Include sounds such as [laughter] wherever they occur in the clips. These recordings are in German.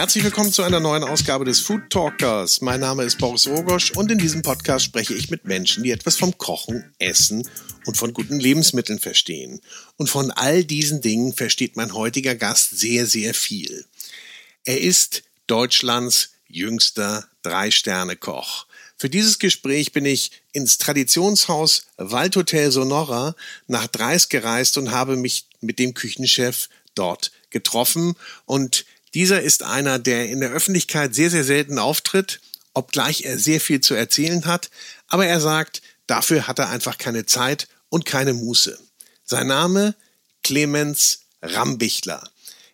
Herzlich willkommen zu einer neuen Ausgabe des Food Talkers. Mein Name ist Boris Rogosch und in diesem Podcast spreche ich mit Menschen, die etwas vom Kochen, Essen und von guten Lebensmitteln verstehen. Und von all diesen Dingen versteht mein heutiger Gast sehr, sehr viel. Er ist Deutschlands jüngster Drei-Sterne-Koch. Für dieses Gespräch bin ich ins Traditionshaus Waldhotel Sonora nach Dreis gereist und habe mich mit dem Küchenchef dort getroffen und dieser ist einer, der in der Öffentlichkeit sehr, sehr selten auftritt, obgleich er sehr viel zu erzählen hat, aber er sagt, dafür hat er einfach keine Zeit und keine Muße. Sein Name Clemens Rambichler.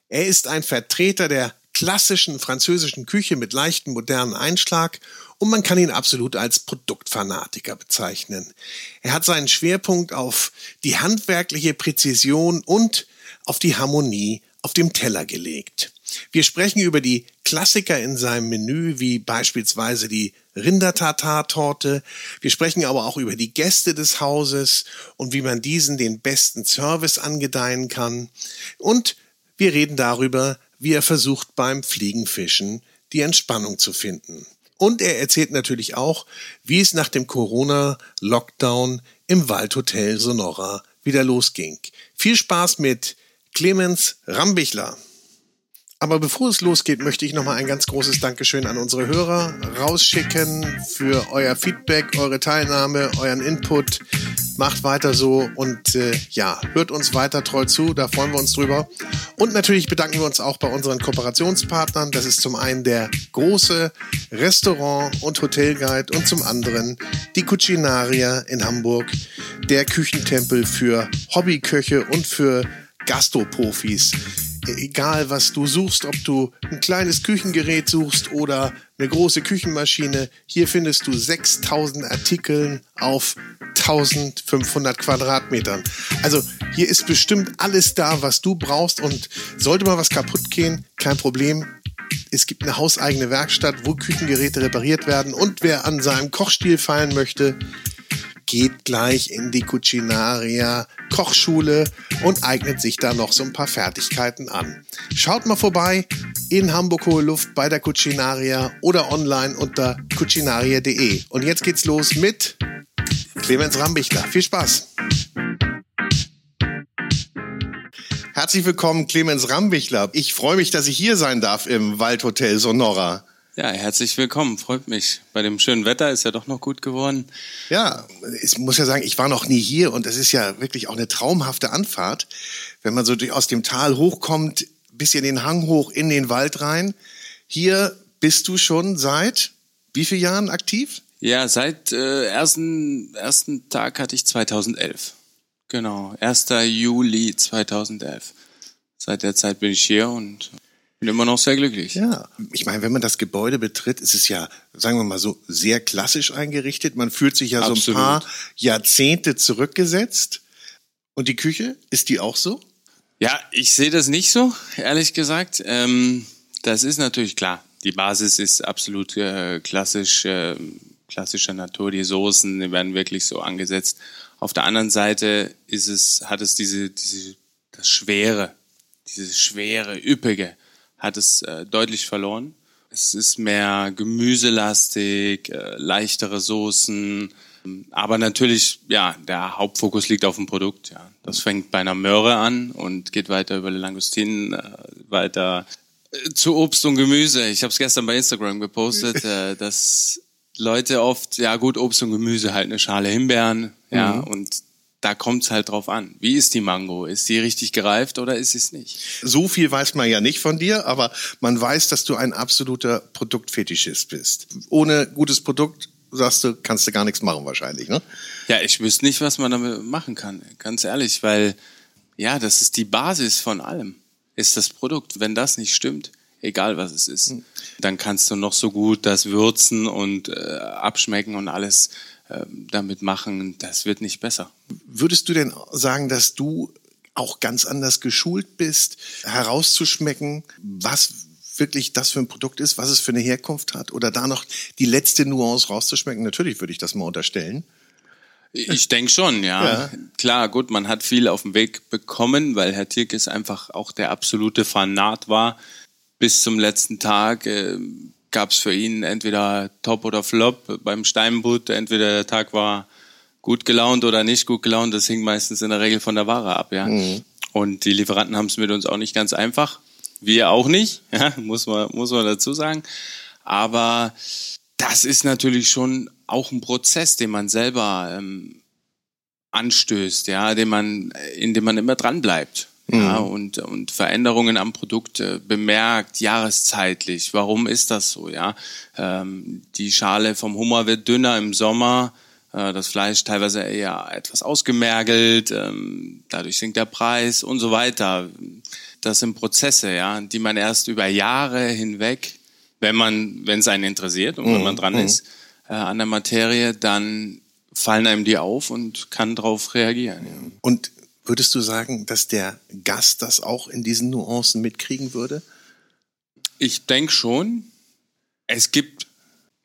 Er ist ein Vertreter der klassischen französischen Küche mit leichten modernen Einschlag und man kann ihn absolut als Produktfanatiker bezeichnen. Er hat seinen Schwerpunkt auf die handwerkliche Präzision und auf die Harmonie auf dem Teller gelegt. Wir sprechen über die Klassiker in seinem Menü, wie beispielsweise die Rindertartar-Torte. Wir sprechen aber auch über die Gäste des Hauses und wie man diesen den besten Service angedeihen kann. Und wir reden darüber, wie er versucht beim Fliegenfischen die Entspannung zu finden. Und er erzählt natürlich auch, wie es nach dem Corona-Lockdown im Waldhotel Sonora wieder losging. Viel Spaß mit Clemens Rambichler. Aber bevor es losgeht, möchte ich nochmal ein ganz großes Dankeschön an unsere Hörer rausschicken für euer Feedback, eure Teilnahme, euren Input. Macht weiter so und äh, ja, hört uns weiter treu zu, da freuen wir uns drüber. Und natürlich bedanken wir uns auch bei unseren Kooperationspartnern. Das ist zum einen der große Restaurant- und Hotelguide und zum anderen die Cucinaria in Hamburg, der Küchentempel für Hobbyköche und für Gastroprofis egal was du suchst, ob du ein kleines Küchengerät suchst oder eine große Küchenmaschine, hier findest du 6000 Artikeln auf 1500 Quadratmetern. Also hier ist bestimmt alles da, was du brauchst und sollte mal was kaputt gehen, kein Problem. Es gibt eine hauseigene Werkstatt, wo Küchengeräte repariert werden und wer an seinem Kochstil feilen möchte, geht gleich in die Cucinaria Kochschule und eignet sich da noch so ein paar Fertigkeiten an. Schaut mal vorbei in Hamburg Hohe Luft bei der Cucinaria oder online unter cucinaria.de. Und jetzt geht's los mit Clemens Rambichler. Viel Spaß! Herzlich willkommen, Clemens Rambichler. Ich freue mich, dass ich hier sein darf im Waldhotel Sonora. Ja, herzlich willkommen. Freut mich. Bei dem schönen Wetter ist ja doch noch gut geworden. Ja, ich muss ja sagen, ich war noch nie hier und es ist ja wirklich auch eine traumhafte Anfahrt, wenn man so aus dem Tal hochkommt, bisschen den Hang hoch in den Wald rein. Hier bist du schon seit wie vielen Jahren aktiv? Ja, seit äh, ersten ersten Tag hatte ich 2011. Genau, 1. Juli 2011. Seit der Zeit bin ich hier und bin immer noch sehr glücklich. Ja, ich meine, wenn man das Gebäude betritt, ist es ja, sagen wir mal so, sehr klassisch eingerichtet. Man fühlt sich ja Absolut. so ein paar Jahrzehnte zurückgesetzt. Und die Küche, ist die auch so? Ja, ich sehe das nicht so, ehrlich gesagt. Ähm, das ist natürlich klar. Die Basis ist absolut äh, klassisch, äh, klassischer Natur. Die Soßen die werden wirklich so angesetzt. Auf der anderen Seite ist es, hat es diese, diese, das Schwere, dieses schwere, üppige hat es äh, deutlich verloren. Es ist mehr gemüselastig, äh, leichtere Soßen, aber natürlich, ja, der Hauptfokus liegt auf dem Produkt. Ja, das fängt bei einer Möhre an und geht weiter über die Langustinen, äh, weiter äh, zu Obst und Gemüse. Ich habe es gestern bei Instagram gepostet, [laughs] äh, dass Leute oft, ja gut, Obst und Gemüse halt eine Schale Himbeeren, ja, mhm. und da kommt es halt drauf an. Wie ist die Mango? Ist die richtig gereift oder ist sie es nicht? So viel weiß man ja nicht von dir, aber man weiß, dass du ein absoluter Produktfetischist bist. Ohne gutes Produkt sagst du, kannst du gar nichts machen wahrscheinlich, ne? Ja, ich wüsste nicht, was man damit machen kann, ganz ehrlich, weil ja, das ist die Basis von allem, ist das Produkt. Wenn das nicht stimmt, egal was es ist, hm. dann kannst du noch so gut das würzen und äh, abschmecken und alles damit machen, das wird nicht besser. Würdest du denn sagen, dass du auch ganz anders geschult bist, herauszuschmecken, was wirklich das für ein Produkt ist, was es für eine Herkunft hat oder da noch die letzte Nuance rauszuschmecken? Natürlich würde ich das mal unterstellen. Ich denke schon, ja. ja. Klar, gut, man hat viel auf den Weg bekommen, weil Herr Tirkes einfach auch der absolute Fanat war bis zum letzten Tag äh, gab es für ihn entweder Top oder Flop beim Steinbutt. Entweder der Tag war gut gelaunt oder nicht gut gelaunt. Das hing meistens in der Regel von der Ware ab. Ja. Mhm. Und die Lieferanten haben es mit uns auch nicht ganz einfach. Wir auch nicht, [laughs] ja, muss man, muss man dazu sagen. Aber das ist natürlich schon auch ein Prozess, den man selber ähm, anstößt, ja, den man, in dem man immer dran bleibt. Mhm. Ja, und, und Veränderungen am Produkt äh, bemerkt, jahreszeitlich. Warum ist das so? Ja, ähm, die Schale vom Hummer wird dünner im Sommer, äh, das Fleisch teilweise eher etwas ausgemergelt, ähm, dadurch sinkt der Preis und so weiter. Das sind Prozesse, ja, die man erst über Jahre hinweg, wenn man, wenn es einen interessiert und mhm. wenn man dran mhm. ist äh, an der Materie, dann fallen einem die auf und kann darauf reagieren. Ja. Und Würdest du sagen, dass der Gast das auch in diesen Nuancen mitkriegen würde? Ich denke schon. Es gibt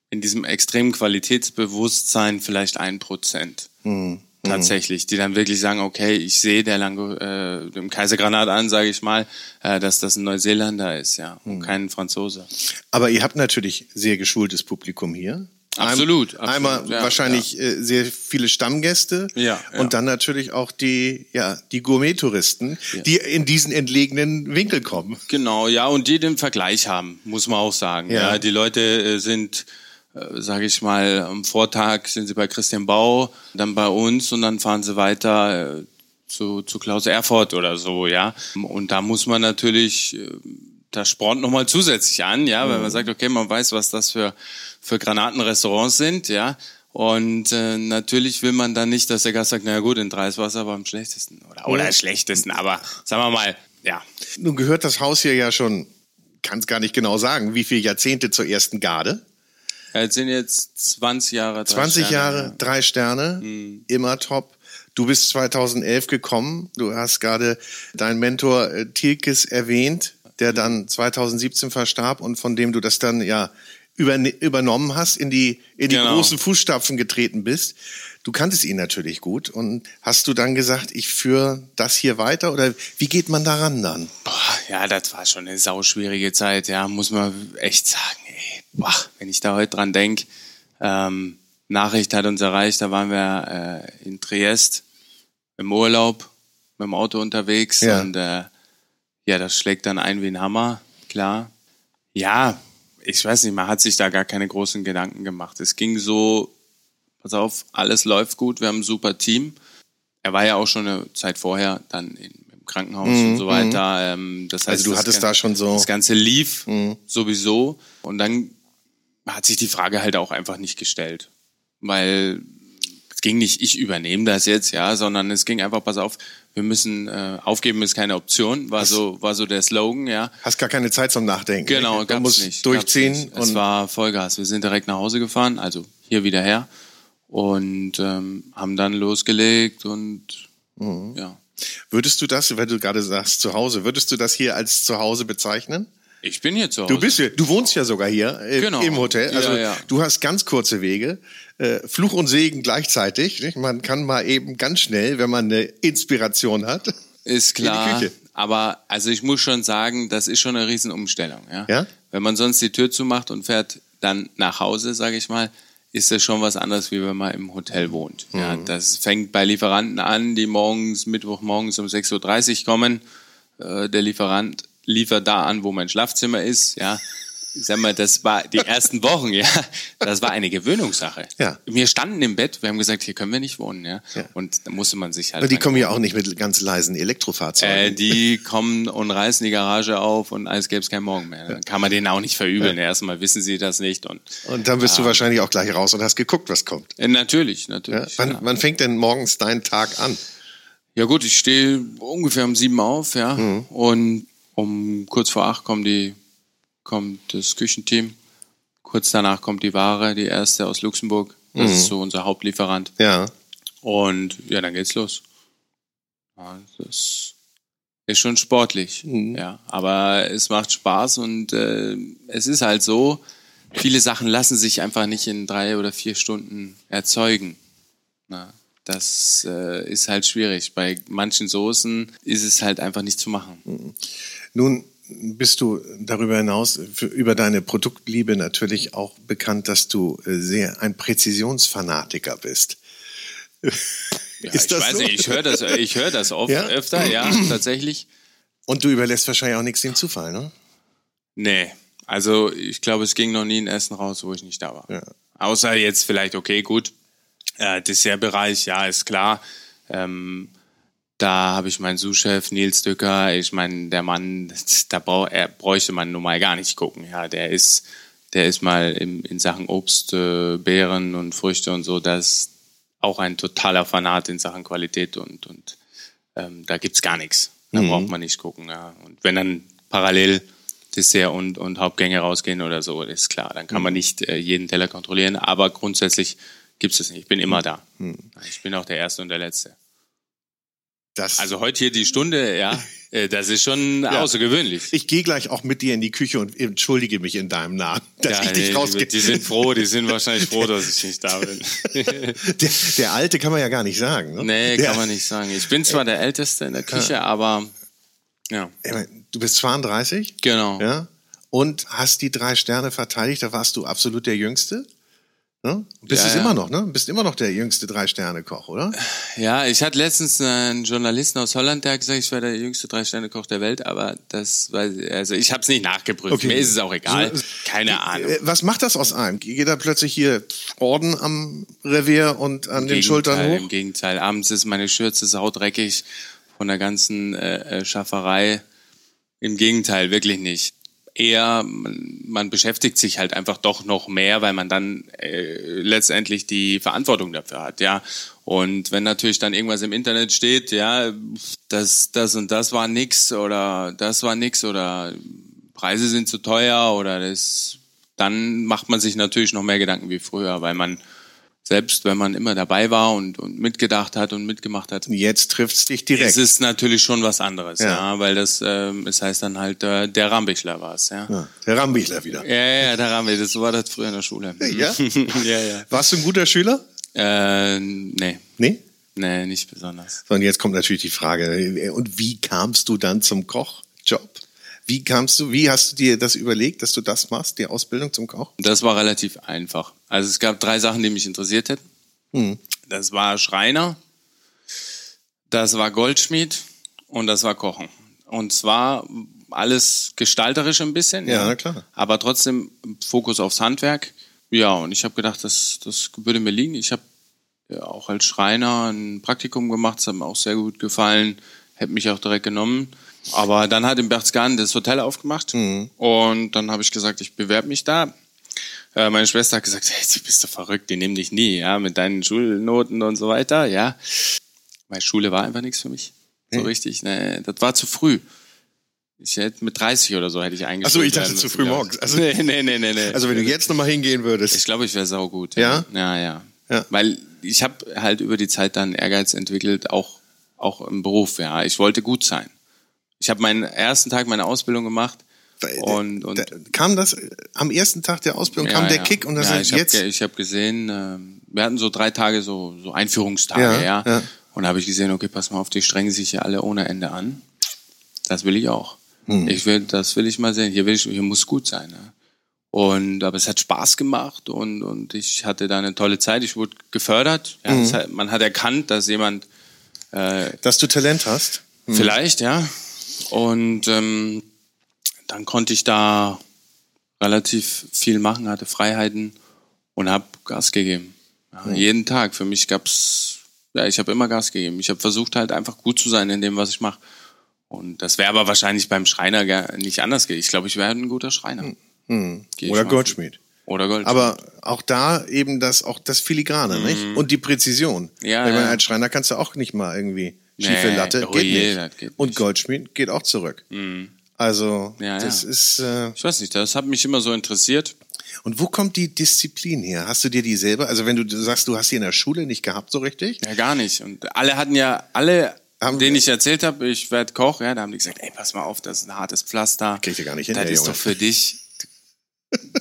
in diesem extremen Qualitätsbewusstsein vielleicht ein Prozent. Hm. Tatsächlich, die dann wirklich sagen, okay, ich sehe der Lango, äh, dem Kaisergranat an, sage ich mal, äh, dass das ein Neuseeländer ist, ja, und hm. kein Franzose. Aber ihr habt natürlich sehr geschultes Publikum hier. Absolut. absolut einmal ja, wahrscheinlich ja. Äh, sehr viele Stammgäste ja, ja, und dann natürlich auch die, ja, die Gourmet-Touristen, die in diesen entlegenen Winkel kommen. Genau, ja, und die den Vergleich haben, muss man auch sagen. Ja, die Leute äh, sind, äh, sage ich mal, am Vortag sind sie bei Christian Bau, dann bei uns und dann fahren sie weiter äh, zu, zu Klaus Erfurt oder so, ja. Und da muss man natürlich das spornt nochmal zusätzlich an, ja, weil man mhm. sagt, okay, man weiß, was das für, für Granatenrestaurants sind, ja. Und äh, natürlich will man dann nicht, dass der Gast sagt, naja gut, in drei ist Wasser aber am schlechtesten. Oder, oder mhm. schlechtesten, aber sagen wir mal, ja. Nun gehört das Haus hier ja schon, kann es gar nicht genau sagen, wie viele Jahrzehnte zur ersten Garde? Ja, jetzt sind jetzt 20 Jahre, drei 20 Sterne, Jahre, ja. drei Sterne, mhm. immer top. Du bist 2011 gekommen, du hast gerade deinen Mentor äh, Tilkes erwähnt der dann 2017 verstarb und von dem du das dann ja übernommen hast, in die, in die genau. großen Fußstapfen getreten bist. Du kanntest ihn natürlich gut und hast du dann gesagt, ich führe das hier weiter oder wie geht man daran dann? Boah, ja, das war schon eine sauschwierige Zeit, ja, muss man echt sagen. Ey, boah, wenn ich da heute dran denk, ähm, Nachricht hat uns erreicht, da waren wir äh, in Triest im Urlaub mit dem Auto unterwegs ja. und äh, ja, das schlägt dann ein wie ein Hammer, klar. Ja, ich weiß nicht, man hat sich da gar keine großen Gedanken gemacht. Es ging so, pass auf, alles läuft gut, wir haben ein super Team. Er war ja auch schon eine Zeit vorher dann in, im Krankenhaus mhm, und so weiter. Mhm. Ähm, das heißt, also du hattest da schon so. Das Ganze lief mhm. sowieso. Und dann hat sich die Frage halt auch einfach nicht gestellt. Weil es ging nicht, ich übernehme das jetzt, ja, sondern es ging einfach, pass auf, wir müssen äh, aufgeben ist keine Option, war so war so der Slogan, ja. Hast gar keine Zeit zum Nachdenken. Genau, musst nicht. Durchziehen. Nicht. es war Vollgas. Wir sind direkt nach Hause gefahren, also hier wieder her und ähm, haben dann losgelegt und mhm. ja. Würdest du das, wenn du gerade sagst zu Hause, würdest du das hier als zu Hause bezeichnen? Ich bin hier zu Hause. Du bist hier, du wohnst ja sogar hier äh, genau. im Hotel. Also ja, ja. du hast ganz kurze Wege. Äh, Fluch und Segen gleichzeitig. Nicht? Man kann mal eben ganz schnell, wenn man eine Inspiration hat. Ist klar. Aber also ich muss schon sagen, das ist schon eine Riesenumstellung. Ja? ja? Wenn man sonst die Tür zumacht und fährt dann nach Hause, sage ich mal, ist das schon was anderes, wie wenn man im Hotel wohnt. Mhm. Ja, das fängt bei Lieferanten an, die morgens, Mittwochmorgens um 6.30 Uhr kommen. Äh, der Lieferant liefert da an, wo mein Schlafzimmer ist, ja. Ich sag mal, das war die ersten Wochen, ja. Das war eine Gewöhnungssache. Ja. Wir standen im Bett, wir haben gesagt, hier können wir nicht wohnen, ja. ja. Und da musste man sich halt. Und die kommen ja auch nicht mit ganz leisen Elektrofahrzeugen. Äh, die kommen und reißen die Garage auf und als gäbe es keinen Morgen mehr. Dann kann man denen auch nicht verübeln. Ja. Erstmal wissen sie das nicht und. Und dann bist äh, du wahrscheinlich auch gleich raus und hast geguckt, was kommt. Äh, natürlich, natürlich. Ja? Wann, wann fängt denn morgens dein Tag an? Ja gut, ich stehe ungefähr um sieben auf, ja. Mhm. Und um kurz vor acht kommt, die, kommt das Küchenteam. Kurz danach kommt die Ware, die erste aus Luxemburg. Das mhm. ist so unser Hauptlieferant. Ja. Und ja, dann geht's los. Ja, das ist schon sportlich. Mhm. Ja, aber es macht Spaß und äh, es ist halt so, viele Sachen lassen sich einfach nicht in drei oder vier Stunden erzeugen. Na, das äh, ist halt schwierig. Bei manchen Soßen ist es halt einfach nicht zu machen. Mhm. Nun bist du darüber hinaus für, über deine Produktliebe natürlich auch bekannt, dass du äh, sehr ein Präzisionsfanatiker bist. [laughs] Ja, ist ich weiß so? nicht, ich höre das, ich höre das oft [laughs] ja? öfter, ja, tatsächlich. Und du überlässt wahrscheinlich auch nichts dem Zufall, ne? Nee, also ich glaube, es ging noch nie ein Essen raus, wo ich nicht da war. Ja. Außer jetzt vielleicht, okay, gut, äh, Dessertbereich, ja, ist klar. Ähm, da habe ich meinen Sous-Chef Nils Dücker. Ich meine, der Mann, [laughs] da brauch, er bräuchte man nun mal gar nicht gucken. Ja, der ist, der ist mal in, in Sachen Obst, äh, Beeren und Früchte und so, das auch ein totaler Fanat in Sachen Qualität und, und ähm, da gibt's gar nichts. Da mhm. braucht man nicht gucken. Ja. Und wenn dann parallel Dessert und, und Hauptgänge rausgehen oder so, ist klar. Dann kann mhm. man nicht äh, jeden Teller kontrollieren, aber grundsätzlich gibt's es nicht. Ich bin immer mhm. da. Mhm. Ich bin auch der Erste und der Letzte. Das also heute hier die Stunde, ja, [laughs] äh, das ist schon ja. außergewöhnlich. Ich gehe gleich auch mit dir in die Küche und entschuldige mich in deinem Namen, [laughs] dass ja, ich dich rausgehe. Die sind froh, die sind [laughs] wahrscheinlich froh, dass ich nicht da bin. der, der Alte kann man ja gar nicht sagen. Ne? Nee, der, kann man nicht sagen. Ich bin zwar der Älteste in der Küche, ja. aber ja. Du bist 32? Genau. Ja. Und hast die drei Sterne verteidigt, da warst du absolut der Jüngste? Ne? Bist ja, ja. immer noch, ne? Bist immer noch der jüngste Drei-Sterne-Koch, oder? Ja, ich hatte letztens einen Journalisten aus Holland, der hat gesagt, ich wäre der jüngste Drei-Sterne-Koch der Welt, aber das war, also ich habe es nicht nachgeprüft. Okay. Mir ist es auch egal. Keine Ahnung. Äh, was macht das aus einem? Geht da plötzlich hier Orden am Revier und an Im den Gegenteil, Schultern hoch? Im Gegenteil. Abends ist meine Schürze saudreckig von der ganzen äh, äh Schafferei. Im Gegenteil, wirklich nicht eher, man beschäftigt sich halt einfach doch noch mehr, weil man dann äh, letztendlich die Verantwortung dafür hat, ja. Und wenn natürlich dann irgendwas im Internet steht, ja, das, das und das war nix oder das war nix oder Preise sind zu teuer oder das, dann macht man sich natürlich noch mehr Gedanken wie früher, weil man selbst wenn man immer dabei war und, und mitgedacht hat und mitgemacht hat. Jetzt trifft's dich direkt. Es ist natürlich schon was anderes, ja, ja weil das, ähm, es heißt dann halt, äh, der Rambichler war es, ja. ja. Der Rambichler wieder. Ja, ja, der Rambichler, das war das früher in der Schule. Ja? [laughs] ja, ja. Warst du ein guter Schüler? Äh, nee. Nee? Nee, nicht besonders. So, und jetzt kommt natürlich die Frage, und wie kamst du dann zum Kochjob? Wie kamst du, wie hast du dir das überlegt, dass du das machst, die Ausbildung zum Koch? Das war relativ einfach. Also es gab drei Sachen, die mich interessiert hätten. Hm. Das war Schreiner, das war Goldschmied und das war Kochen. Und zwar alles gestalterisch ein bisschen. Ja, ja klar. Aber trotzdem Fokus aufs Handwerk. Ja, und ich habe gedacht, das, das würde mir liegen. Ich habe ja, auch als Schreiner ein Praktikum gemacht, das hat mir auch sehr gut gefallen, hätte mich auch direkt genommen. Aber dann hat in Berchtesgaden das Hotel aufgemacht mhm. und dann habe ich gesagt, ich bewerbe mich da. Äh, meine Schwester hat gesagt, hey, du bist doch verrückt, die nehmen dich nie, ja, mit deinen Schulnoten und so weiter, ja. Meine Schule war einfach nichts für mich, so mhm. richtig. Ne, das war zu früh. Ich hätte mit 30 oder so hätte ich eigentlich. Achso, ich dachte zu früh morgens. Also, nee, nee, nee, nee, nee. Also wenn du jetzt nochmal hingehen würdest. Ich glaube, ich wäre saugut. Ja? Ja, ja. ja. Weil ich habe halt über die Zeit dann Ehrgeiz entwickelt, auch, auch im Beruf, ja. Ich wollte gut sein. Ich habe meinen ersten Tag meiner Ausbildung gemacht. Und, und da, kam das am ersten Tag der Ausbildung ja, kam der ja. Kick und das ja, ich jetzt. Hab, ich habe gesehen, äh, wir hatten so drei Tage so so Einführungstage, ja. ja. ja. Und da habe ich gesehen, okay, pass mal auf, die strengen sich hier alle ohne Ende an. Das will ich auch. Hm. Ich will, das will ich mal sehen. Hier will ich, hier muss gut sein. Ne? Und aber es hat Spaß gemacht und und ich hatte da eine tolle Zeit. Ich wurde gefördert. Ja, mhm. hat, man hat erkannt, dass jemand, äh, dass du Talent hast. Mhm. Vielleicht, ja. Und ähm, dann konnte ich da relativ viel machen, hatte Freiheiten und habe Gas gegeben. Ja, mhm. Jeden Tag. Für mich gab's, ja, ich habe immer Gas gegeben. Ich habe versucht halt einfach gut zu sein in dem, was ich mache. Und das wäre aber wahrscheinlich beim Schreiner nicht anders. Ich glaube, ich wäre ein guter Schreiner. Mhm. Oder Goldschmied. Oder Goldschmied. Aber auch da eben das, auch das Filigrane, mhm. nicht? Und die Präzision. Ja, Weil ja. als Schreiner kannst du auch nicht mal irgendwie schiefe nee, Latte, oh geht, je, nicht. geht, Und Goldschmied geht auch zurück. Mhm. Also, ja, das ja. ist. Äh, ich weiß nicht, das hat mich immer so interessiert. Und wo kommt die Disziplin her? Hast du dir die selber? Also, wenn du sagst, du hast sie in der Schule nicht gehabt, so richtig? Ja, gar nicht. Und alle hatten ja, alle, haben denen ich erzählt habe, ich werde Koch, ja, da haben die gesagt, ey, pass mal auf, das ist ein hartes Pflaster. Krieg ich gar nicht hin, Das ist Junge. doch für dich. [laughs]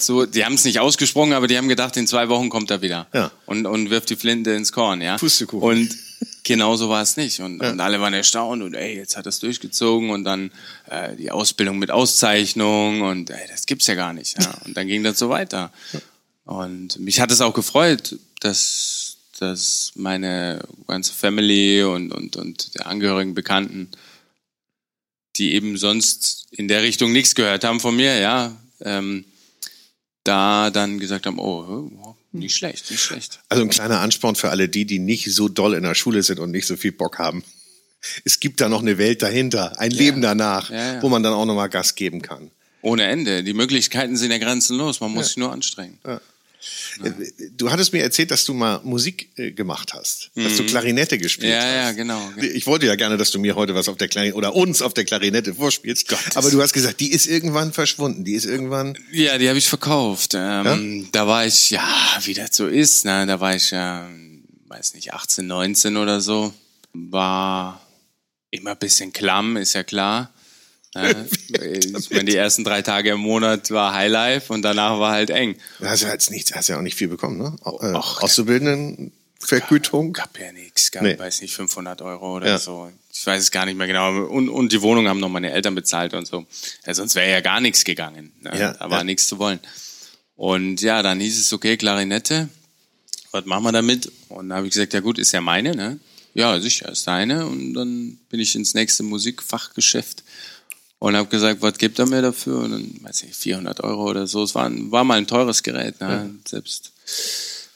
So, die haben es nicht ausgesprochen, aber die haben gedacht, in zwei Wochen kommt er wieder. Ja. Und, und wirft die Flinte ins Korn, ja. Pustekuchen. Und genau so war es nicht. Und, ja. und, alle waren erstaunt und ey, jetzt hat es durchgezogen und dann äh, die Ausbildung mit Auszeichnung und ey, das gibt's ja gar nicht. Ja. [laughs] Und dann ging das so weiter. Und mich hat es auch gefreut, dass, dass meine ganze Family und, und, und der Angehörigen, Bekannten, die eben sonst in der Richtung nichts gehört haben von mir, ja, ähm, da dann gesagt haben, oh, oh nicht schlecht, nicht schlecht. Also ein kleiner Ansporn für alle die, die nicht so doll in der Schule sind und nicht so viel Bock haben. Es gibt da noch eine Welt dahinter, ein ja. Leben danach, ja, ja. wo man dann auch nochmal Gas geben kann. Ohne Ende. Die Möglichkeiten sind ja grenzenlos. Man muss sich nur anstrengen. Ja. Du hattest mir erzählt, dass du mal Musik äh, gemacht hast, dass du mhm. Klarinette gespielt ja, hast. Ja, genau. Ich wollte ja gerne, dass du mir heute was auf der Klarinette oder uns auf der Klarinette vorspielst. Gott, aber du hast gesagt, die ist irgendwann verschwunden. Die ist irgendwann. Ja, die habe ich verkauft. Ähm, ja? Da war ich, ja, wie das so ist, ne? da war ich ja, weiß nicht, 18, 19 oder so. War immer ein bisschen klamm, ist ja klar. Ich meine, die ersten drei Tage im Monat war Highlife und danach war halt eng. Du hast ja jetzt nichts, hast ja auch nicht viel bekommen, ne? Äh, Och, Auszubildenden Vergütung? Gab, gab ja nichts, gab, nee. weiß nicht, 500 Euro oder ja. so. Ich weiß es gar nicht mehr genau. Und, und die Wohnung haben noch meine Eltern bezahlt und so. Ja, sonst wäre ja gar nichts gegangen. Ne? Ja, da war ja. nichts zu wollen. Und ja, dann hieß es, okay, Klarinette, was machen wir damit? Und dann habe ich gesagt, ja gut, ist ja meine, ne? Ja, sicher, ist deine. Und dann bin ich ins nächste Musikfachgeschäft und habe gesagt, was gibt er mir dafür? Und dann, weiß ich, 400 Euro oder so. Es war, war mal ein teures Gerät, ne? Ja. selbst.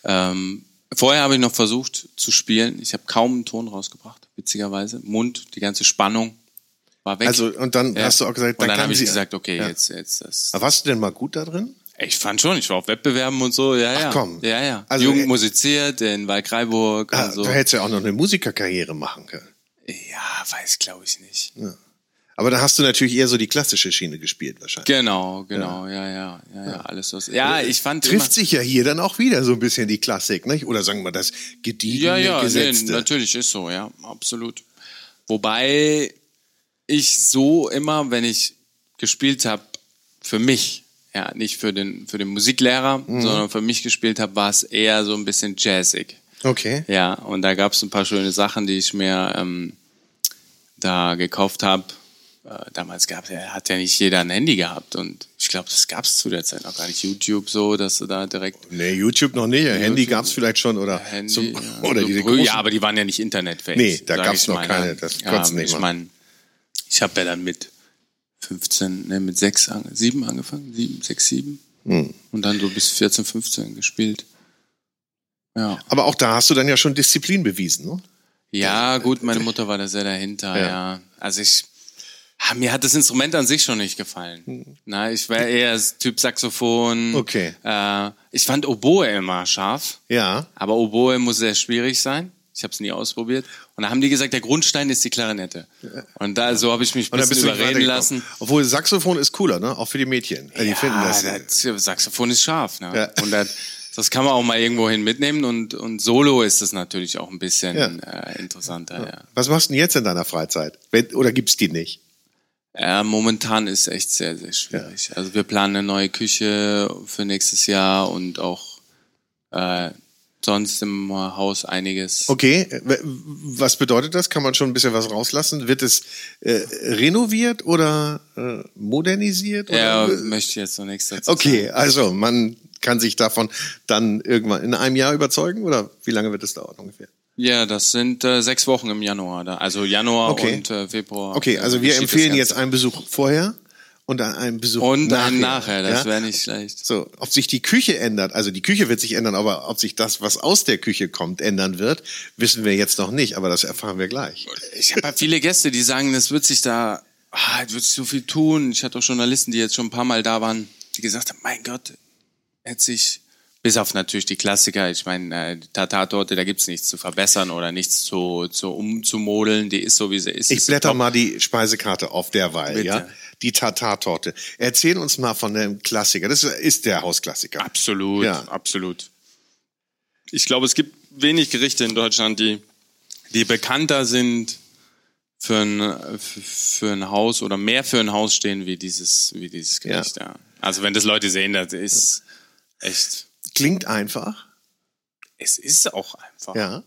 Ähm, vorher habe ich noch versucht zu spielen. Ich habe kaum einen Ton rausgebracht, witzigerweise. Mund, die ganze Spannung war weg. Also und dann ja. hast du auch gesagt, dann, und dann habe ich gesagt, okay, ja. jetzt, jetzt das. Aber warst du denn mal gut da drin? Ich fand schon, ich war auf Wettbewerben und so, ja, ja. Ach komm. Ja, ja. Also, Jugend musiziert in Waldkraiburg ah, und so. Da hättest du ja auch noch eine Musikerkarriere machen können. Ja, weiß glaube ich nicht. Ja. Aber da hast du natürlich eher so die klassische Schiene gespielt wahrscheinlich. Genau, genau, ja, ja, ja, ja, alles was. Ja, ich fand trifft sich ja hier dann auch wieder so ein bisschen die Klassik, nicht? Oder sagen wir das gediegene ja, ja, Gesetzte. Natürlich ist so, ja, absolut. Wobei ich so immer, wenn ich gespielt habe, für mich, ja, nicht für den für den Musiklehrer, mhm. sondern für mich gespielt habe, war es eher so ein bisschen jazzig. Okay. Ja, und da gab es ein paar schöne Sachen, die ich mir ähm, da gekauft habe äh, damals gab ja, hat ja nicht jeder ein Handy gehabt und ich glaube, das gab es zu der Zeit noch gar nicht. YouTube so, dass du da direkt. Nee, YouTube noch nicht. Handy gab es vielleicht schon oder Handy, zum, ja, [laughs] oder so diese großen, Ja, aber die waren ja nicht internetfähig. Nee, da gab es noch mal. keine. Das ja, nicht ich meine, ich habe ja dann mit 15, ne, mit 6, 7 angefangen, 7, 6, 7 hm. und dann so bis 14, 15 gespielt. Ja. Aber auch da hast du dann ja schon Disziplin bewiesen, ne? Ja, gut, meine Mutter war da sehr dahinter, ja. ja. Also ich mir hat das Instrument an sich schon nicht gefallen. Hm. Na, ich war eher Typ Saxophon. Okay. Äh, ich fand Oboe immer scharf. Ja. Aber Oboe muss sehr schwierig sein. Ich habe es nie ausprobiert. Und da haben die gesagt, der Grundstein ist die Klarinette. Und da so habe ich mich ein bisschen überreden lassen. Obwohl Saxophon ist cooler, ne? Auch für die Mädchen. Ja, die finden das. das Saxophon ist scharf. Ne? Ja. Und das, das kann man auch mal irgendwo hin mitnehmen. Und, und Solo ist das natürlich auch ein bisschen ja. äh, interessanter. Ja. Was machst du denn jetzt in deiner Freizeit? Oder gibt's die nicht? Ja, momentan ist echt sehr, sehr schwierig. Ja. Also wir planen eine neue Küche für nächstes Jahr und auch äh, sonst im Haus einiges. Okay, was bedeutet das? Kann man schon ein bisschen was rauslassen? Wird es äh, renoviert oder äh, modernisiert? Ja, oder? möchte ich jetzt noch nichts dazu Okay, sagen. also man kann sich davon dann irgendwann in einem Jahr überzeugen oder wie lange wird es dauern ungefähr? Ja, das sind äh, sechs Wochen im Januar. Da. Also Januar okay. und äh, Februar. Okay, also wir empfehlen jetzt einen Besuch vorher und einen Besuch und nachher. einen nachher. Das ja? wäre nicht schlecht. So, ob sich die Küche ändert, also die Küche wird sich ändern, aber ob sich das, was aus der Küche kommt, ändern wird, wissen wir jetzt noch nicht. Aber das erfahren wir gleich. Ich habe viele Gäste, die sagen, es wird sich da, ah, es wird sich so viel tun. Ich hatte auch Journalisten, die jetzt schon ein paar Mal da waren, die gesagt haben, mein Gott, hätte sich bis auf natürlich die Klassiker. Ich meine, äh, die Tatartorte, da gibt's nichts zu verbessern oder nichts zu, zu umzumodeln. Die ist so, wie sie ist. Ich blätter mal die Speisekarte auf derweil, Bitte. ja? Die Tatartorte. Erzähl uns mal von dem Klassiker. Das ist der Hausklassiker. Absolut, ja. absolut. Ich glaube, es gibt wenig Gerichte in Deutschland, die, die bekannter sind für ein, für ein Haus oder mehr für ein Haus stehen wie dieses, wie dieses Gericht. Ja. ja. Also wenn das Leute sehen, das ist echt Klingt einfach. Es ist auch einfach. Ja.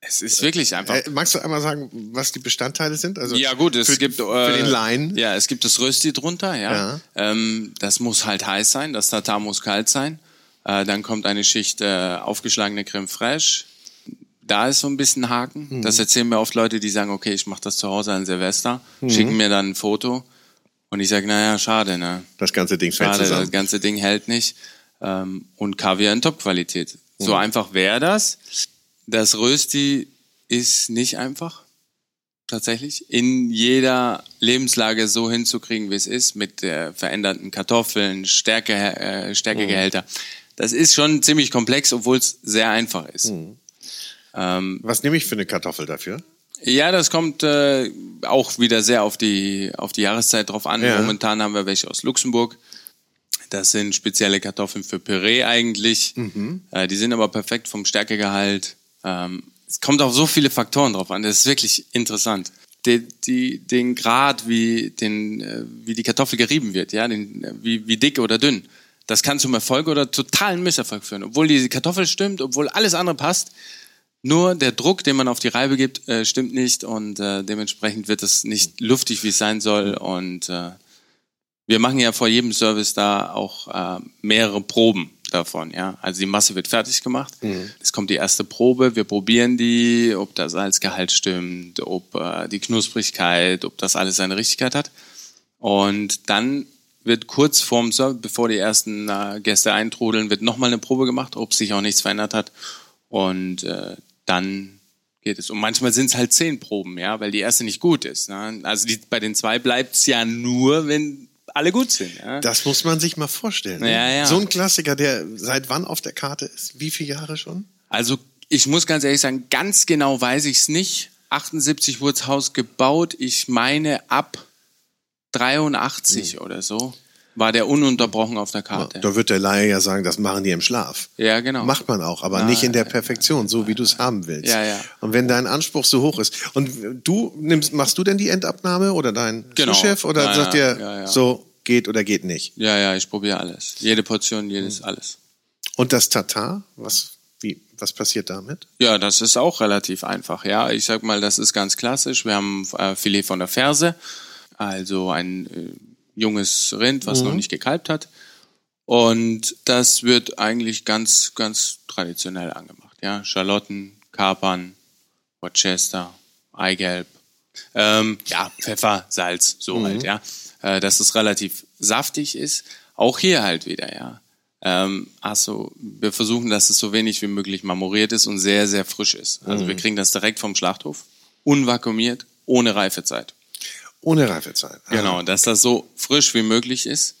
Es ist wirklich einfach. Äh, magst du einmal sagen, was die Bestandteile sind? Also ja gut, es für, gibt für äh, den Laien. Ja, es gibt das Rösti drunter. Ja, Ja. Ähm, das muss halt heiß sein. Das Tatar muss kalt sein. Äh, dann kommt eine Schicht äh, aufgeschlagene Creme fraiche. Da ist so ein bisschen Haken. Mhm. Das erzählen mir oft Leute, die sagen, okay, ich mache das zu Hause an Silvester, Mhm. schicken mir dann ein Foto und ich sage, naja, schade, ne? Das ganze Ding fällt Schade, das zusammen. ganze Ding hält nicht. Ähm, und Kaviar in Top-Qualität. So Mhm. einfach wäre das. Das Rösti ist nicht einfach. Tatsächlich. In jeder Lebenslage so hinzukriegen, wie es ist, mit äh, veränderten Kartoffeln, Stärke, äh, Stärkegehälter. Das ist schon ziemlich komplex, obwohl es sehr einfach ist. Ähm, Was nehme ich für eine Kartoffel dafür? ja, das kommt äh, auch wieder sehr auf die, auf die Jahreszeit drauf an. Ja. Momentan haben wir welche aus Luxemburg. Das sind spezielle Kartoffeln für Püree eigentlich. Äh, die sind aber perfekt vom Stärkegehalt. Ähm, es kommt auf so viele Faktoren drauf an. Das ist wirklich interessant. Die, die, den Grad, wie, den, äh, wie die Kartoffel gerieben wird, ja, den, äh, wie, wie dick oder dünn. Das kann zum Erfolg oder totalen Misserfolg führen. Obwohl die Kartoffel stimmt, obwohl alles andere passt, nur der Druck, den man auf die Reibe gibt, äh, stimmt nicht und äh, dementsprechend wird es nicht luftig, wie es sein soll. Und äh, wir machen ja vor jedem Service da auch äh, mehrere Proben davon. Ja, also die Masse wird fertig gemacht. Es kommt die erste Probe. Wir probieren die, ob der Salzgehalt stimmt, ob äh, die Knusprigkeit, ob das alles seine Richtigkeit hat. Und dann wird kurz vorm Service, bevor die ersten äh, Gäste eintrudeln, wird nochmal eine Probe gemacht, ob sich auch nichts verändert hat. Und äh, dann geht es. Und manchmal sind es halt zehn Proben, ja, weil die erste nicht gut ist. Ne? Also die, bei den zwei bleibt es ja nur, wenn alle gut sind. Ja? Das muss man sich mal vorstellen. ne? Ja, ja. So ein Klassiker, der seit wann auf der Karte ist? Wie viele Jahre schon? Also ich muss ganz ehrlich sagen, ganz genau weiß ich es nicht. 78 wurde das Haus gebaut. Ich meine ab 83 oder so war der ununterbrochen auf der Karte. Da wird der Laie ja sagen, das machen die im Schlaf. Ja, genau. Macht man auch, aber nicht in der Perfektion, so wie du es haben willst. Ja, ja. Und wenn dein Anspruch so hoch ist. Und du nimmst, machst du denn die Endabnahme oder dein Genau. Chef oder Ja, sagt ja, dir ja, ja. so geht oder geht nicht? Ja, ja, ich probiere alles. Jede Portion, jedes alles. Und das Tatar, was, wie, was passiert damit? Ja, das ist auch relativ einfach. Ja, ich sag mal, das ist ganz klassisch. Wir haben äh, Filet von der Ferse, also ein äh, junges Rind, was noch nicht gekalbt hat. Und das wird eigentlich ganz, ganz traditionell angemacht. Ja, Schalotten, Kapern, Worcester, Eigelb, ähm, ja, Pfeffer, Salz, so halt, ja. Äh, dass es relativ saftig ist. Auch hier halt wieder, ja. Ähm, also wir versuchen, dass es so wenig wie möglich marmoriert ist und sehr, sehr frisch ist. Also wir kriegen das direkt vom Schlachthof, unvakuumiert, ohne Reifezeit. Ohne Reifezeit. Ah. Genau, dass das so frisch wie möglich ist.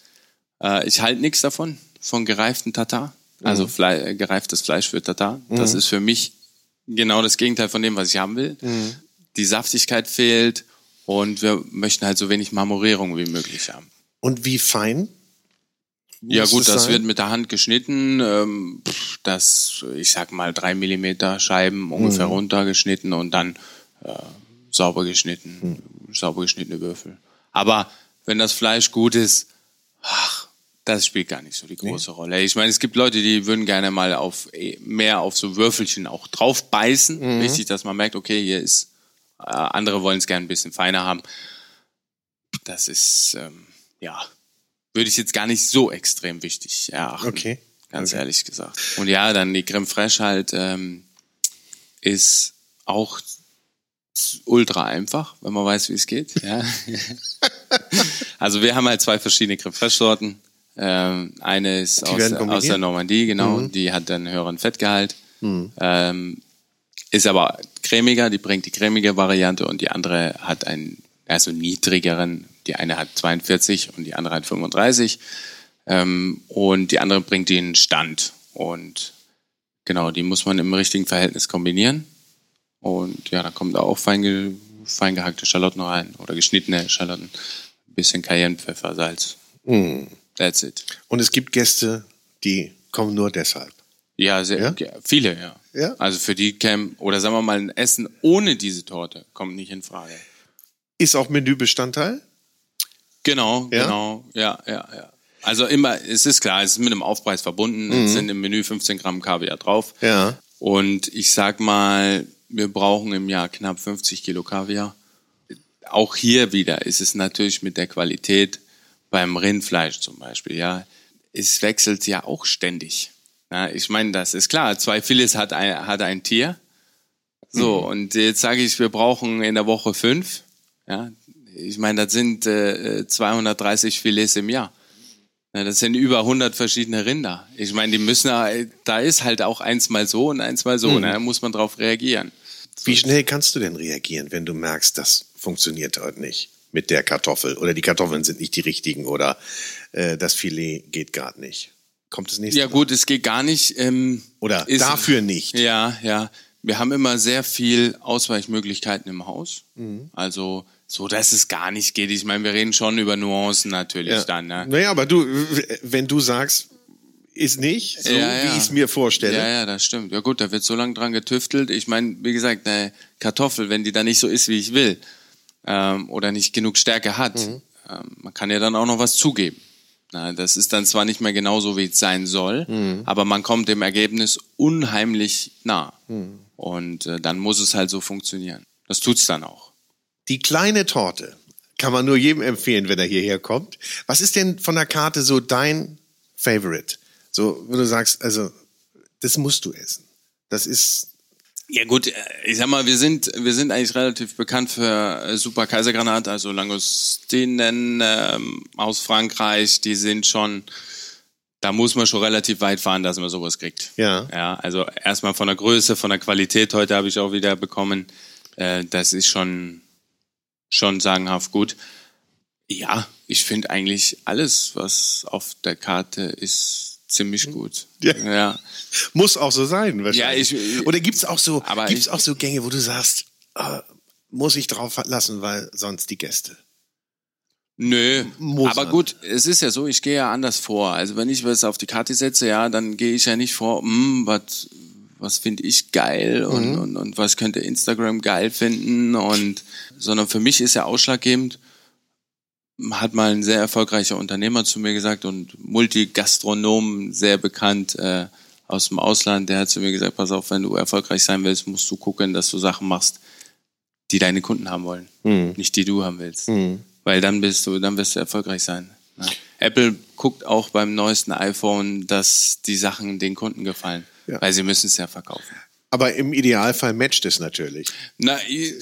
Äh, ich halte nichts davon, von gereiften Tatar. Also Fle äh, gereiftes Fleisch für Tatar. Das ist für mich genau das Gegenteil von dem, was ich haben will. Die Saftigkeit fehlt und wir möchten halt so wenig Marmorierung wie möglich haben. Und wie fein? Ja gut, das sein? wird mit der Hand geschnitten. Ähm, das, ich sag mal, drei Millimeter Scheiben ungefähr Mhm. runtergeschnitten und dann äh, sauber geschnitten, Mhm. Sauber geschnittene Würfel. Aber wenn das Fleisch gut ist, ach, das spielt gar nicht so die große Rolle. Ich meine, es gibt Leute, die würden gerne mal auf eh, mehr auf so Würfelchen auch drauf beißen. Mhm. Wichtig, dass man merkt, okay, hier ist, äh, andere wollen es gerne ein bisschen feiner haben. Das ist, ähm, ja, würde ich jetzt gar nicht so extrem wichtig erachten. Okay. Ganz ehrlich gesagt. Und ja, dann die Creme Fraiche halt ähm, ist auch ultra einfach, wenn man weiß, wie es geht. Ja. [laughs] also wir haben halt zwei verschiedene Creme Fraiche Sorten. Ähm, eine ist aus, aus der Normandie, genau. Die hat einen höheren Fettgehalt. Ähm, ist aber cremiger, die bringt die cremige Variante und die andere hat einen also niedrigeren. Die eine hat 42 und die andere hat 35. Ähm, und die andere bringt den Stand. Und genau, die muss man im richtigen Verhältnis kombinieren. Und ja, da kommen da auch fein, ge fein gehackte Schalotten rein oder geschnittene Schalotten. Ein bisschen Cayennepfeffer, Salz. That's it. Und es gibt Gäste, die kommen nur deshalb. Ja, sehr, Ja? viele, ja. Ja? Also für die käme, oder sagen wir mal, ein Essen ohne diese Torte kommt nicht in Frage. Ist auch Menübestandteil? Genau, Ja? genau, ja, ja, ja. Also immer, es ist klar, es ist mit einem Aufpreis verbunden. Es sind im Menü 15 Gramm Kaviar drauf. Ja. Und ich sag mal, wir brauchen im Jahr knapp 50 Kilo Kaviar. Auch hier wieder ist es natürlich mit der Qualität beim Rindfleisch zum Beispiel, ja. Es wechselt ja auch ständig. Ja, ich meine, das ist klar. Zwei Filets hat ein, hat ein Tier. So, mhm. und jetzt sage ich, wir brauchen in der Woche fünf. Ja, ich meine, das sind äh, 230 Filets im Jahr. Ja, das sind über 100 verschiedene Rinder. Ich meine, die müssen, da ist halt auch eins mal so und eins mal so. Mhm. Da muss man drauf reagieren. Wie schnell kannst du denn reagieren, wenn du merkst, das funktioniert heute nicht mit der Kartoffel oder die Kartoffeln sind nicht die richtigen oder äh, das Filet geht gerade nicht? Kommt es nächste Ja gut, es geht gar nicht. Ähm, oder ist, dafür nicht. Ja, ja. Wir haben immer sehr viel Ausweichmöglichkeiten im Haus. Mhm. Also so, dass es gar nicht geht. Ich meine, wir reden schon über Nuancen natürlich ja. dann. Ne? Naja, aber du, wenn du sagst, ist nicht so, ja, ja. wie ich es mir vorstelle. Ja, ja, das stimmt. Ja gut, da wird so lange dran getüftelt. Ich meine, wie gesagt, eine Kartoffel, wenn die da nicht so ist, wie ich will, ähm, oder nicht genug Stärke hat, mhm. ähm, man kann ja dann auch noch was zugeben. Na, das ist dann zwar nicht mehr genauso, wie es sein soll, mhm. aber man kommt dem Ergebnis unheimlich nah. Mhm. Und äh, dann muss es halt so funktionieren. Das tut's dann auch. Die kleine Torte kann man nur jedem empfehlen, wenn er hierher kommt. Was ist denn von der Karte so dein Favorite? So, wo du sagst, also, das musst du essen. Das ist. Ja gut, ich sag mal, wir sind, wir sind eigentlich relativ bekannt für äh, Super Kaisergranat, also Langostinen ähm, aus Frankreich, die sind schon, da muss man schon relativ weit fahren, dass man sowas kriegt. Ja. Ja, also erstmal von der Größe, von der Qualität, heute habe ich auch wieder bekommen, äh, das ist schon, schon sagenhaft gut. Ja, ich finde eigentlich alles, was auf der Karte ist, ziemlich hm. gut. Ja. ja. Muss auch so sein, wahrscheinlich. Ja, ich, Oder gibt's auch so, aber gibt's ich, auch so Gänge, wo du sagst, äh, muss ich drauf lassen, weil sonst die Gäste. Nö, muss aber gut, es ist ja so, ich gehe ja anders vor. Also wenn ich was auf die Karte setze, ja, dann gehe ich ja nicht vor, hm, was was finde ich geil und, mhm. und, und was könnte Instagram geil finden und sondern für mich ist ja ausschlaggebend, hat mal ein sehr erfolgreicher Unternehmer zu mir gesagt und Multigastronom, sehr bekannt äh, aus dem Ausland, der hat zu mir gesagt, pass auf, wenn du erfolgreich sein willst, musst du gucken, dass du Sachen machst, die deine Kunden haben wollen, mhm. nicht die du haben willst. Mhm. Weil dann bist du, dann wirst du erfolgreich sein. Ja. Apple guckt auch beim neuesten iPhone, dass die Sachen den Kunden gefallen. Ja. Weil sie müssen es ja verkaufen. Aber im Idealfall matcht es natürlich. Na,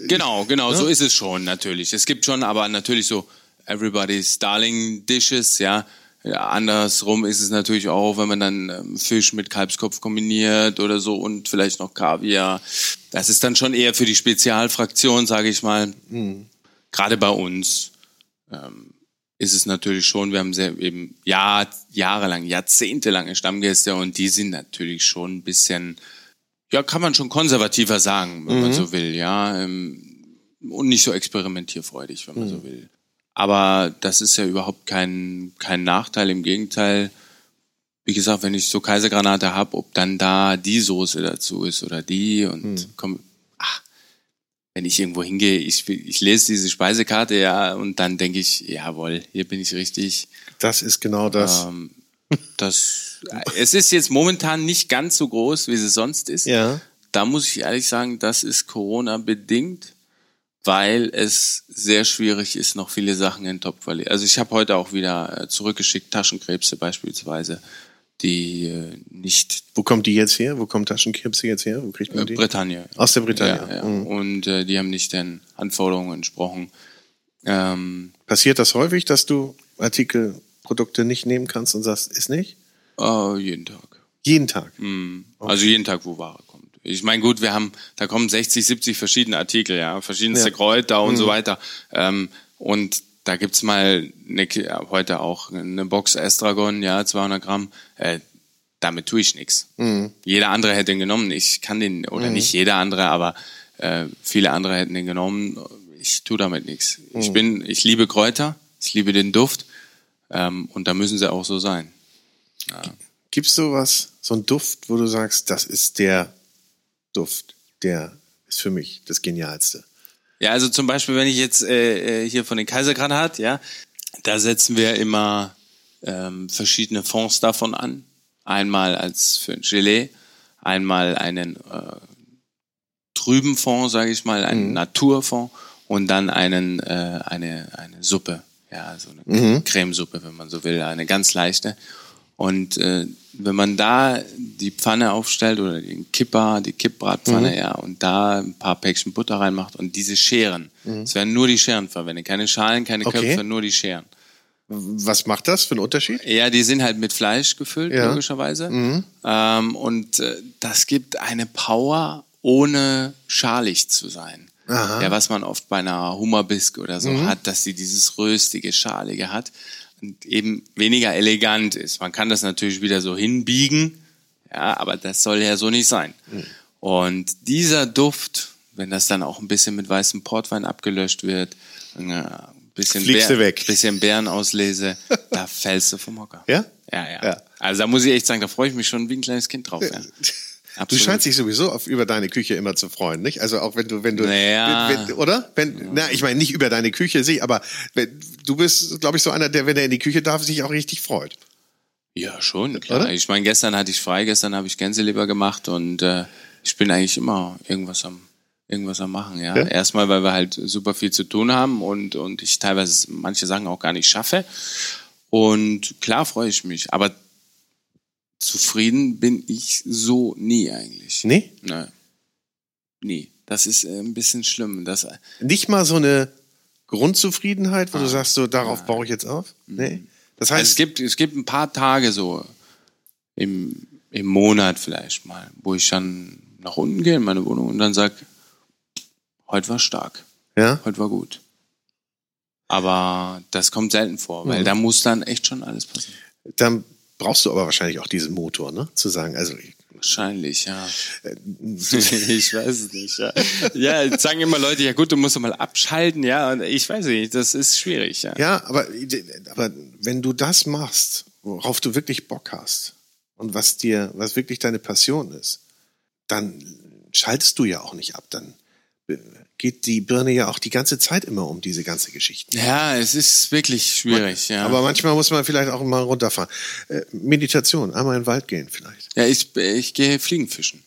genau, genau, ja? so ist es schon natürlich. Es gibt schon, aber natürlich so Everybody's Darling Dishes, ja. ja. Andersrum ist es natürlich auch, wenn man dann ähm, Fisch mit Kalbskopf kombiniert oder so und vielleicht noch Kaviar. Das ist dann schon eher für die Spezialfraktion, sage ich mal. Mhm. Gerade bei uns. Ähm, ist es natürlich schon, wir haben sehr eben Jahr, jahrelang, jahrzehntelange Stammgäste und die sind natürlich schon ein bisschen, ja, kann man schon konservativer sagen, wenn mhm. man so will, ja. Ähm, und nicht so experimentierfreudig, wenn man mhm. so will. Aber das ist ja überhaupt kein, kein Nachteil, im Gegenteil. Wie gesagt, wenn ich so Kaisergranate habe, ob dann da die Soße dazu ist oder die und mhm. komm, wenn ich irgendwo hingehe, ich, ich lese diese Speisekarte, ja, und dann denke ich, jawohl, hier bin ich richtig. Das ist genau das. Ähm, das es ist jetzt momentan nicht ganz so groß, wie es sonst ist. Ja. Da muss ich ehrlich sagen, das ist Corona bedingt, weil es sehr schwierig ist, noch viele Sachen in Top-Qualität. Also ich habe heute auch wieder äh, zurückgeschickt, Taschenkrebse beispielsweise die äh, nicht. Wo kommt die jetzt her? Wo kommt Taschenkrebse jetzt her? Wo kriegt man äh, die? Bretagne. Aus der Bretagne. Ja, ja. Mhm. Und äh, die haben nicht den Anforderungen entsprochen. Ähm, Passiert das häufig, dass du Artikel, Produkte nicht nehmen kannst und sagst, ist nicht? Äh, jeden Tag. Jeden Tag? Mhm. Okay. Also jeden Tag, wo Ware kommt. Ich meine, gut, wir haben, da kommen 60, 70 verschiedene Artikel, ja, verschiedenste ja. Kräuter und mhm. so weiter. Ähm, und da gibt's mal eine, heute auch eine Box Estragon, ja, 200 Gramm. Äh, damit tue ich nichts. Mhm. Jeder andere hätte den genommen. Ich kann den, oder mhm. nicht jeder andere, aber äh, viele andere hätten den genommen. Ich tue damit nichts. Mhm. Ich bin, ich liebe Kräuter, ich liebe den Duft ähm, und da müssen sie auch so sein. Ja. Gibt's sowas, so ein Duft, wo du sagst, das ist der Duft, der ist für mich das Genialste? Ja, also zum Beispiel, wenn ich jetzt äh, äh hier von den Kaisergranat, ja, da setzen wir immer ähm, verschiedene Fonds davon an. Einmal als für ein Gelee, einmal einen äh, trüben Fond, sage ich mal, einen mhm. Naturfond und dann einen, äh, eine, eine Suppe. Ja, so eine mhm. Cremesuppe, wenn man so will, eine ganz leichte. Und äh, wenn man da die Pfanne aufstellt oder den Kipper, die Kippbratpfanne, mhm. ja, und da ein paar Päckchen Butter reinmacht und diese Scheren, mhm. es werden nur die Scheren verwendet, keine Schalen, keine okay. Köpfe, nur die Scheren. Was macht das für einen Unterschied? Ja, die sind halt mit Fleisch gefüllt, ja. logischerweise. Mhm. Ähm, und äh, das gibt eine Power, ohne schalig zu sein. Aha. Ja, was man oft bei einer Hummerbisk oder so mhm. hat, dass sie dieses röstige, schalige hat eben weniger elegant ist. Man kann das natürlich wieder so hinbiegen, ja, aber das soll ja so nicht sein. Mhm. Und dieser Duft, wenn das dann auch ein bisschen mit weißem Portwein abgelöscht wird, ein äh, bisschen, Bär, bisschen Bärenauslese, [laughs] da fällst du vom Hocker. Ja? Ja, ja? ja. Also da muss ich echt sagen, da freue ich mich schon wie ein kleines Kind drauf. Ja. [laughs] Absolut. Du scheinst dich sowieso auf, über deine Küche immer zu freuen, nicht? Also auch wenn du, wenn du, naja. wenn, oder? Wenn, ja. na, ich meine nicht über deine Küche, sich, aber wenn, du bist, glaube ich, so einer, der, wenn er in die Küche darf, sich auch richtig freut. Ja, schon, klar. Oder? Ich meine, gestern hatte ich frei, gestern habe ich Gänseleber gemacht und äh, ich bin eigentlich immer irgendwas am irgendwas am machen, ja. ja. Erstmal, weil wir halt super viel zu tun haben und, und ich teilweise manche Sachen auch gar nicht schaffe. Und klar freue ich mich, aber zufrieden bin ich so nie eigentlich. Nee? Nein. Nie. Das ist äh, ein bisschen schlimm. Das, äh, Nicht mal so eine Grundzufriedenheit, wo ah, du sagst, so darauf ja. baue ich jetzt auf? Mhm. Nee. Das heißt. Es gibt, es gibt ein paar Tage so im, im Monat vielleicht mal, wo ich dann nach unten gehe in meine Wohnung und dann sag, heute war stark. Ja. Heute war gut. Aber das kommt selten vor, weil mhm. da muss dann echt schon alles passieren. Dann brauchst du aber wahrscheinlich auch diesen Motor, ne? Zu sagen, also Wahrscheinlich, ja. Äh, [laughs] ich weiß es nicht, ja. Ja, jetzt sagen immer Leute, ja gut, du musst mal abschalten, ja. Und ich weiß nicht, das ist schwierig, ja. Ja, aber, aber wenn du das machst, worauf du wirklich Bock hast und was dir, was wirklich deine Passion ist, dann schaltest du ja auch nicht ab. Dann geht die Birne ja auch die ganze Zeit immer um diese ganze Geschichte. Ja, es ist wirklich schwierig, ja. Aber manchmal muss man vielleicht auch mal runterfahren. Äh, Meditation, einmal in den Wald gehen vielleicht. Ja, ich, ich gehe Fliegenfischen.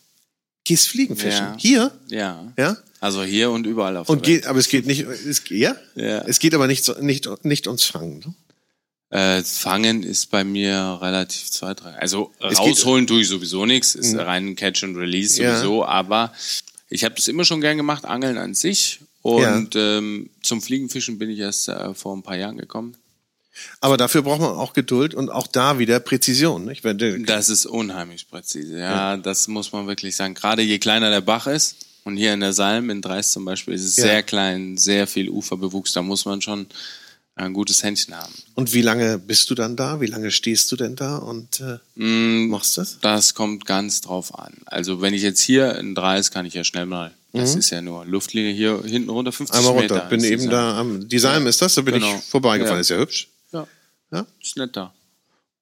Gehst Fliegenfischen? Ja. Hier? Ja. Ja? Also hier und überall auf und der Welt. Geht, aber es geht nicht, es, ja? ja? Es geht aber nicht, nicht, nicht ums Fangen, ne? Äh, Fangen ist bei mir relativ zweitrangig. Also es rausholen tue ich sowieso nichts, ist mhm. rein Catch and Release sowieso, ja. aber ich habe das immer schon gern gemacht, Angeln an sich. Und ja. ähm, zum Fliegenfischen bin ich erst äh, vor ein paar Jahren gekommen. Aber dafür braucht man auch Geduld und auch da wieder Präzision. Nicht? Wenn das ist unheimlich präzise, ja, ja, das muss man wirklich sagen. Gerade je kleiner der Bach ist, und hier in der Salm in Dreis zum Beispiel ist es ja. sehr klein, sehr viel Uferbewuchs, da muss man schon ein gutes Händchen haben. Und wie lange bist du dann da? Wie lange stehst du denn da und äh, mm, machst das? Das kommt ganz drauf an. Also wenn ich jetzt hier in Dreis kann ich ja schnell mal. Das mhm. ist ja nur Luftlinie hier hinten runter 50 Einmal runter. Meter. Bin eben da am Design ja. ist das, da bin genau. ich vorbeigefahren. Ja. Ist ja hübsch. Ja. ja. Ist nett da.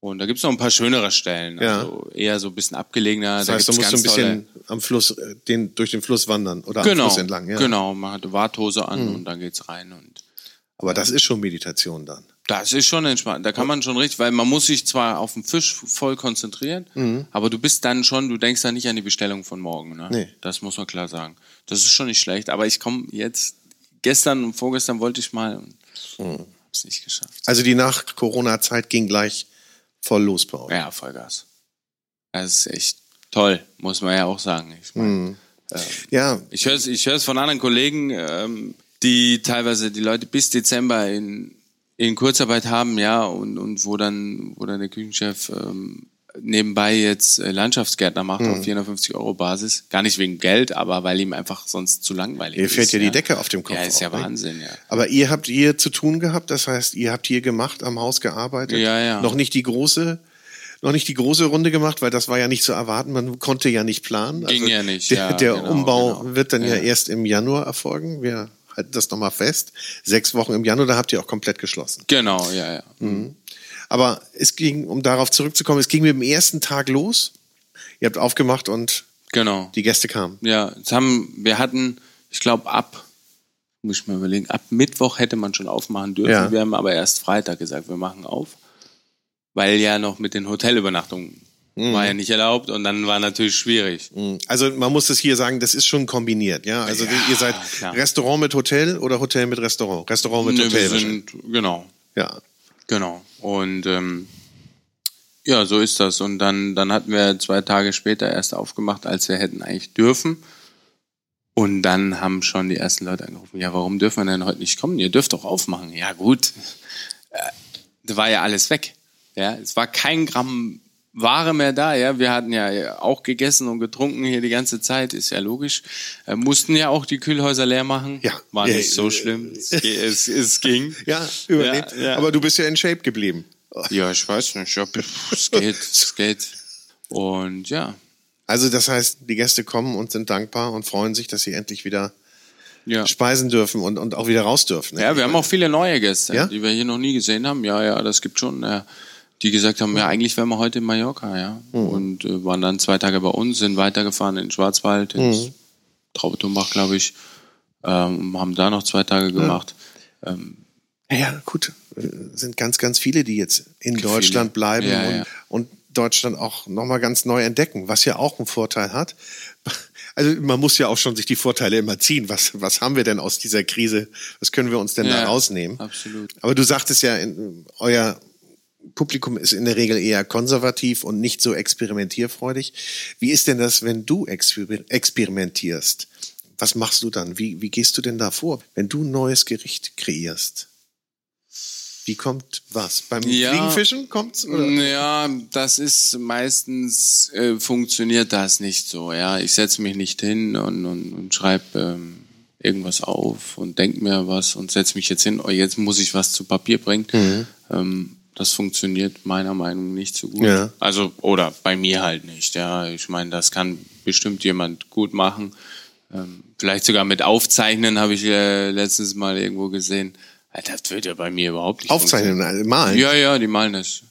Und da gibt's noch ein paar schönere Stellen, ja. also eher so ein bisschen abgelegener. Das heißt, da, da musst du ein bisschen am Fluss, äh, den, durch den Fluss wandern oder genau, am Fluss entlang. Ja. Genau, man hat Warthose an mhm. und dann geht's rein und aber das ist schon Meditation dann. Das ist schon entspannt. Da kann man schon richtig, weil man muss sich zwar auf den Fisch voll konzentrieren, mhm. aber du bist dann schon, du denkst dann nicht an die Bestellung von morgen. Ne? Nee. Das muss man klar sagen. Das ist schon nicht schlecht. Aber ich komme jetzt, gestern und vorgestern wollte ich mal und mhm. hab's nicht geschafft. Also die Nach-Corona-Zeit ging gleich voll los bei euch. Ja, Vollgas. Das ist echt toll, muss man ja auch sagen. Ich mein, mhm. äh, ja. Ich höre es ich hör's von anderen Kollegen, ähm, die teilweise die Leute bis Dezember in, in Kurzarbeit haben, ja, und, und wo dann, wo dann der Küchenchef ähm, nebenbei jetzt äh, Landschaftsgärtner macht mhm. auf 450 Euro Basis. Gar nicht wegen Geld, aber weil ihm einfach sonst zu langweilig ist. Ihr fällt ja die Decke auf dem Kopf. Ja, ist ja auch, ne? Wahnsinn, ja. Aber ihr habt hier zu tun gehabt, das heißt, ihr habt hier gemacht, am Haus gearbeitet. Ja, ja. Noch nicht die große noch nicht die große Runde gemacht, weil das war ja nicht zu erwarten. Man konnte ja nicht planen. Ging also ja nicht. Der, ja, der genau, Umbau genau. wird dann ja. ja. erst im Januar erfolgen. Wir halten das nochmal fest. Sechs Wochen im Januar, da habt ihr auch komplett geschlossen. Genau, ja, ja. Mhm. Aber es ging, um darauf zurückzukommen, es ging mit dem ersten Tag los. Ihr habt aufgemacht und genau. die Gäste kamen. Ja, jetzt haben, wir hatten, ich glaube, ab, muss ich mal überlegen, ab Mittwoch hätte man schon aufmachen dürfen. Ja. Wir haben aber erst Freitag gesagt, wir machen auf. Weil ja noch mit den Hotelübernachtungen war ja nicht erlaubt und dann war natürlich schwierig. Also man muss es hier sagen, das ist schon kombiniert, ja. Also Ja, ihr seid klar. Restaurant mit Hotel oder Hotel mit Restaurant? Restaurant mit Ne, Hotel. wir sind, genau, ja. genau. Und ähm, ja, so ist das. Und dann, dann hatten wir zwei Tage später erst aufgemacht, als wir hätten eigentlich dürfen. Und dann haben schon die ersten Leute angerufen, ja, warum dürfen wir denn heute nicht kommen? Ihr dürft doch aufmachen. Ja, gut. Äh, da war ja alles weg. Ja, es war kein Gramm Ware mehr da, ja. Wir hatten ja auch gegessen und getrunken hier die ganze Zeit, ist ja logisch. Äh, mussten ja auch die Kühlhäuser leer machen. Ja. War Ja, nicht so schlimm. Es, es, es ging. Ja, überlebt. Ja, ja. Aber du bist ja in Shape geblieben. Ja, ich weiß nicht. Ja, es geht, es geht. Und ja, Also das heißt, die Gäste kommen und sind dankbar und freuen sich, dass sie endlich wieder ja. speisen dürfen und, und auch wieder raus dürfen. ne? Ja, wir haben auch viele neue Gäste, Ja? die wir hier noch nie gesehen haben. Ja, ja, das gibt schon, äh, die gesagt haben, ja, eigentlich wären wir heute in Mallorca, ja. Mhm. Und äh, waren dann zwei Tage bei uns, sind weitergefahren in den Schwarzwald, ins Mhm. Traubetumbach, glaube ich. Ähm, haben da noch zwei Tage gemacht. Ähm, Ja, ja, gut. Äh, Sind ganz, ganz viele, die jetzt in Deutschland bleiben Ja, und, ja. und Deutschland auch nochmal ganz neu entdecken, was ja auch einen Vorteil hat. Also man muss ja auch schon sich die Vorteile immer ziehen. Was, was haben wir denn aus dieser Krise? Was können wir uns denn da Ja, rausnehmen? absolut. Aber du sagtest ja, in, euer Publikum ist in der Regel eher konservativ und nicht so experimentierfreudig. Wie ist denn das, wenn du exper experimentierst? Was machst du dann? Wie, wie gehst du denn da vor, wenn du ein neues Gericht kreierst? Wie kommt was? Beim Ja. Fliegenfischen kommt's? Oder? Ja, das ist meistens äh, funktioniert das nicht so. Ja, ich setze mich nicht hin und, und, und schreibe ähm, irgendwas auf und denk mir was und setze mich jetzt hin. Oh, jetzt muss ich was zu Papier bringen. Mhm. Ähm, das funktioniert meiner Meinung nach nicht so gut. Ja. Also oder bei mir halt nicht. Ja, ich meine, das kann bestimmt jemand gut machen. Ähm, vielleicht sogar mit Aufzeichnen habe ich äh, letztens mal irgendwo gesehen. Das wird ja bei mir überhaupt nicht Aufzeichnen, also malen. ja, ja, die malen das.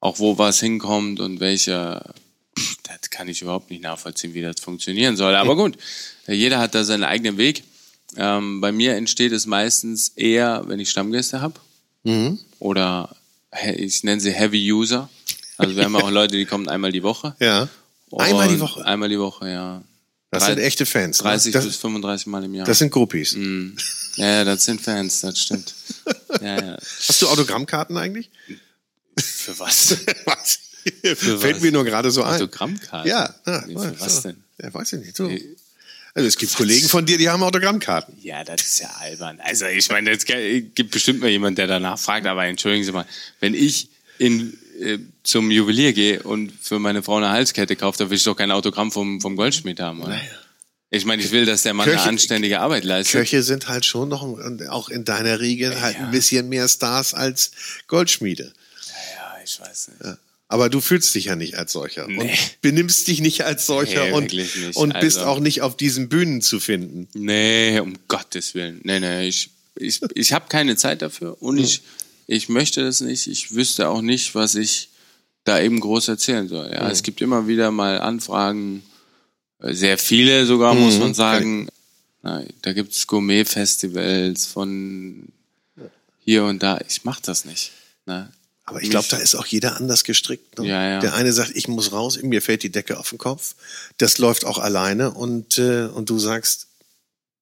Auch wo was hinkommt und welcher, das kann ich überhaupt nicht nachvollziehen, wie das funktionieren soll. Aber gut, jeder hat da seinen eigenen Weg. Ähm, bei mir entsteht es meistens eher, wenn ich Stammgäste habe Mhm. oder ich nenne sie Heavy User. Also wir haben auch [laughs] Leute, die kommen einmal die Woche. Ja. Einmal die Woche. Einmal die Woche, ja. Das sind echte Fans. ne? 30 das, bis 35 Mal im Jahr. das sind Groupies. Mm. Ja, ja, das sind Fans, das stimmt. [laughs] Ja, ja. Hast du Autogrammkarten eigentlich? Für was? [laughs] was? Für Fällt was? mir nur gerade so ein. Autogrammkarten? Ja, Wie, ja, für was denn? Ja, weiß ich nicht. So. Also es gibt Kollegen von dir, die haben Autogrammkarten. Ja, das ist ja albern. Also ich meine, es gibt bestimmt mal jemand, der danach fragt, aber entschuldigen Sie mal, wenn ich in, äh, zum Juwelier gehe und für meine Frau eine Halskette kaufe, da will ich doch kein Autogramm vom, vom Goldschmied haben, oder? Ich meine, ich will, dass der Mann Köche- eine anständige Arbeit leistet. Köche sind halt schon noch, auch in deiner Riege, halt ein bisschen mehr Stars als Goldschmiede. Ja, ich weiß nicht. Aber du fühlst dich ja nicht als solcher und Nee. benimmst dich nicht als solcher Nee, und, und bist Also- auch nicht auf diesen Bühnen zu finden. Nee, um Gottes Willen. Nee, nee, ich, ich, ich habe keine Zeit dafür und ich, ich möchte das nicht. Ich wüsste auch nicht, was ich da eben groß erzählen soll. Ja, es gibt immer wieder mal Anfragen, äh, sehr viele sogar, muss man sagen. Na, da gibt's Gourmet-Festivals von hier und da. Ich mach das nicht. Ne? Aber ich glaube, da ist auch jeder anders gestrickt. Ne? Ja, ja. Der eine sagt, ich muss raus, mir fällt die Decke auf den Kopf. Das läuft auch alleine und, äh, und du sagst,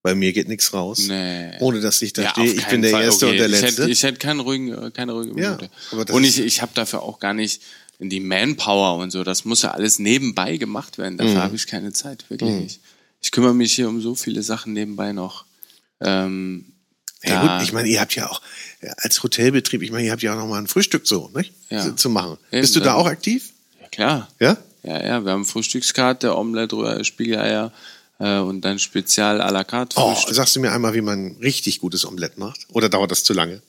bei mir geht nichts raus. Nee. Ohne dass ich da Ja, stehe, ich bin der Fall. Erste Okay, und der ich Letzte. Hätte, ich hätte keine ruhige, keine ruhige Minute. und ich, ich habe dafür auch gar nicht die Manpower und so. Das muss ja alles nebenbei gemacht werden. Mhm. Dafür habe ich keine Zeit, wirklich nicht. Ich kümmere mich hier um so viele Sachen nebenbei noch. Ähm, Ja, gut, ich meine, ihr habt ja auch ja, als Hotelbetrieb, ich meine, ihr habt ja auch noch mal ein Frühstück so, nicht? Ja. Zu- machen. Eben, Bist du da dann- auch aktiv? ja, klar. Ja? Ja, ja, wir haben Frühstückskarte, Omelette, Spiegeleier äh, und dann Spezial à la carte Oh, Frühstück. sagst du mir einmal, wie man ein richtig gutes Omelett macht? Oder dauert das zu lange?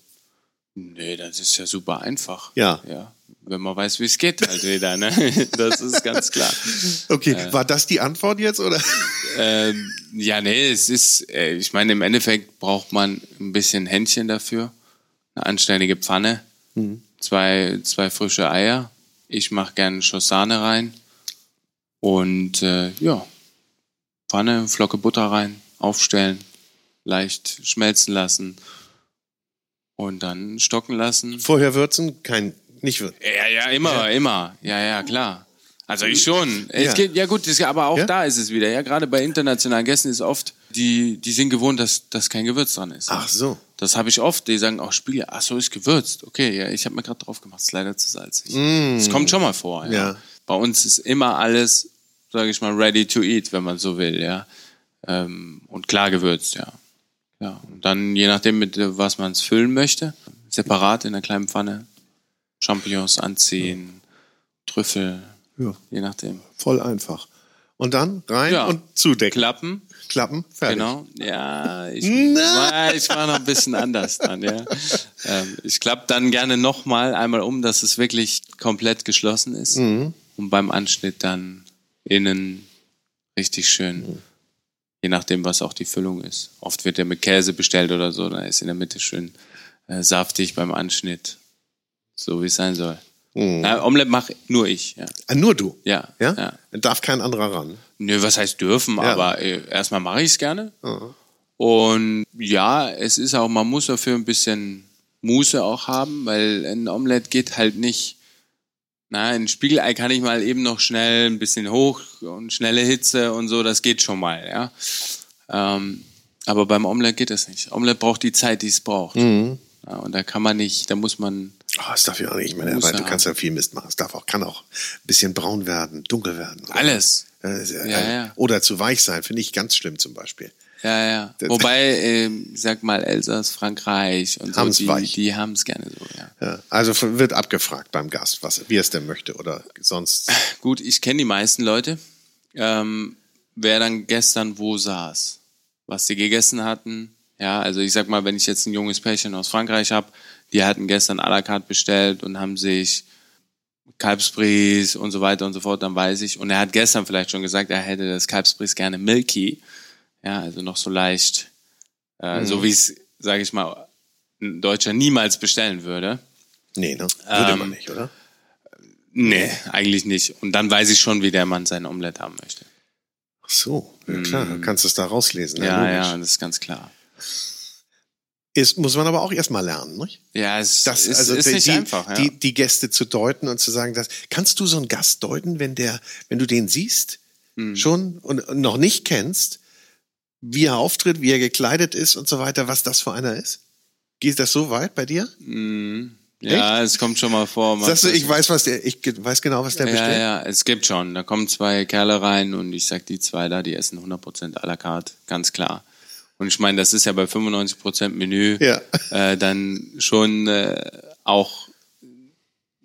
Nee, das ist ja super einfach. Ja. Ja. Wenn man weiß, wie es geht, halt wieder, ne? [laughs] Das ist ganz klar. Okay, Äh. war das die Antwort jetzt oder? Ähm, ja, nee, es ist, äh, ich meine, im Endeffekt braucht man ein bisschen Händchen dafür, eine anständige Pfanne, zwei, zwei frische Eier. Ich mache gerne Schossane rein und äh, ja, Pfanne, Flocke Butter rein, aufstellen, leicht schmelzen lassen und dann stocken lassen. Vorher würzen? Kein, nicht würzen. Ja, ja, immer, immer. Ja, ja, klar. Also ich schon. Es Ja. geht, ja gut, das, aber auch Ja? da ist es wieder. Ja, gerade bei internationalen Gästen ist oft, die, die sind gewohnt, dass, dass kein Gewürz dran ist. Ach so. Das habe ich oft. Die sagen auch Spiele, ach so, ist gewürzt. Okay, ja, ich habe mir gerade drauf gemacht, ist leider zu salzig. Das kommt schon mal vor. Ja. Mm. Ja. Bei uns ist immer alles, sage ich mal, ready to eat, wenn man so will, ja. Ähm, und klar gewürzt, ja. Ja. Und dann, je nachdem, mit äh, was man es füllen möchte, separat in einer kleinen Pfanne, Champignons anziehen, Trüffel, Ja, je nachdem. voll einfach. Und dann rein Ja. und zudecken. Klappen, Klappen, fertig. Genau, ja, ich, [laughs] war, ich war noch ein bisschen anders dann, ja. Ähm, ich klappe dann gerne nochmal einmal um, dass es wirklich komplett geschlossen ist Mhm. und beim Anschnitt dann innen richtig schön, Mhm. je nachdem, was auch die Füllung ist. Oft wird der mit Käse bestellt oder so, da ist in der Mitte schön äh, saftig beim Anschnitt, so wie es sein soll. Mhm. Äh, Omelette mache nur ich, ja. Ah, nur du. Ja, Ja? ja. Darf kein anderer ran. Nö, was heißt dürfen, Ja. aber äh, erstmal mache ich es gerne. Mhm. Und ja, es ist auch, man muss dafür ein bisschen Muße auch haben, weil ein Omelett geht halt nicht. Na, ein Spiegelei kann ich mal eben noch schnell ein bisschen hoch und schnelle Hitze und so, das geht schon mal, ja. Ähm, aber beim Omelett geht das nicht. Omelett braucht die Zeit, die es braucht. Mhm. Ja, und da kann man nicht, da muss man, Oh, das darf ja auch nicht. Ich meine, weil du kannst ja viel Mist machen. Es darf auch, kann auch ein bisschen braun werden, dunkel werden. alles. Äh, äh, Ja, ja. Oder zu weich sein, finde ich ganz schlimm zum Beispiel. Ja, ja. Das- Wobei, ähm, ich sag mal, Elsass, Frankreich und so, Haben's die, weich. die haben es gerne so, ja. Ja. Also wird abgefragt beim Gast, was, wie er es denn möchte oder sonst. [laughs] Gut, ich kenne die meisten Leute. Ähm, wer dann gestern wo saß, was sie gegessen hatten. Ja, also ich sag mal, wenn ich jetzt ein junges Pärchen aus Frankreich habe, die hatten gestern à la carte bestellt und haben sich Kalbsbries und so weiter und so fort, dann weiß ich. Und er hat gestern vielleicht schon gesagt, er hätte das Kalbsbries gerne milky. Ja, also noch so leicht, äh, so wie es, sage ich mal, ein Deutscher niemals bestellen würde. Nee, ne? Würde Ähm, man nicht, oder? Nee, eigentlich nicht. Und dann weiß ich schon, wie der Mann sein Omelett haben möchte. Ach so, ja klar, du kannst es da rauslesen. Mm. Ja, logisch. ja, das ist ganz klar. Ist, muss man aber auch erstmal lernen, nicht? Ja, es Das, ist, also ist die, nicht einfach. Ja. die, die Gäste zu deuten und zu sagen, dass, kannst du so einen Gast deuten, wenn der, wenn du den siehst, Hm. schon und, noch nicht kennst, wie er auftritt, wie er gekleidet ist und so weiter, was das für einer ist? Geht das so weit bei dir? Mhm. ja, es kommt schon mal vor. Sagst du, ich weiß, was der, ich weiß genau, was der ja, bestellt? ja, es gibt schon. Da kommen zwei Kerle rein und ich sag, die zwei da, die essen 100% à la carte, ganz klar. Und ich meine, das ist ja bei 95% Menü Ja. äh, dann schon äh, auch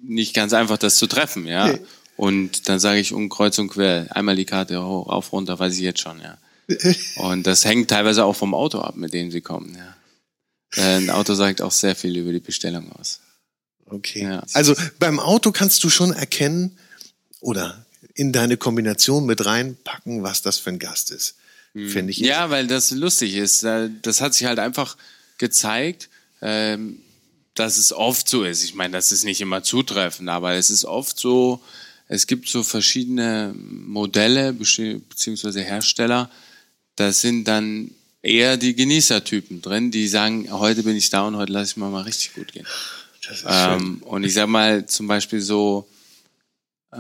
nicht ganz einfach, das zu treffen, ja. Nee. Und dann sage ich um kreuz und quer, einmal die Karte hoch, auf, runter, weiß ich jetzt schon, ja. [laughs] Und das hängt teilweise auch vom Auto ab, mit dem sie kommen, ja. Äh, Ein Auto sagt auch sehr viel über die Bestellung aus. Okay. Ja. Also beim Auto kannst du schon erkennen oder in deine Kombination mit reinpacken, was das für ein Gast ist. Finde ich. Hm. Ja, weil das lustig ist. Das hat sich halt einfach gezeigt, ähm, dass es oft so ist. Ich meine, das ist nicht immer zutreffend, aber es ist oft so, es gibt so verschiedene Modelle bezieh- beziehungsweise Hersteller. Das sind dann eher die Genießertypen drin, die sagen, heute bin ich da und heute lasse ich mir mal richtig gut gehen. Ähm, und ich sag mal zum Beispiel so, äh,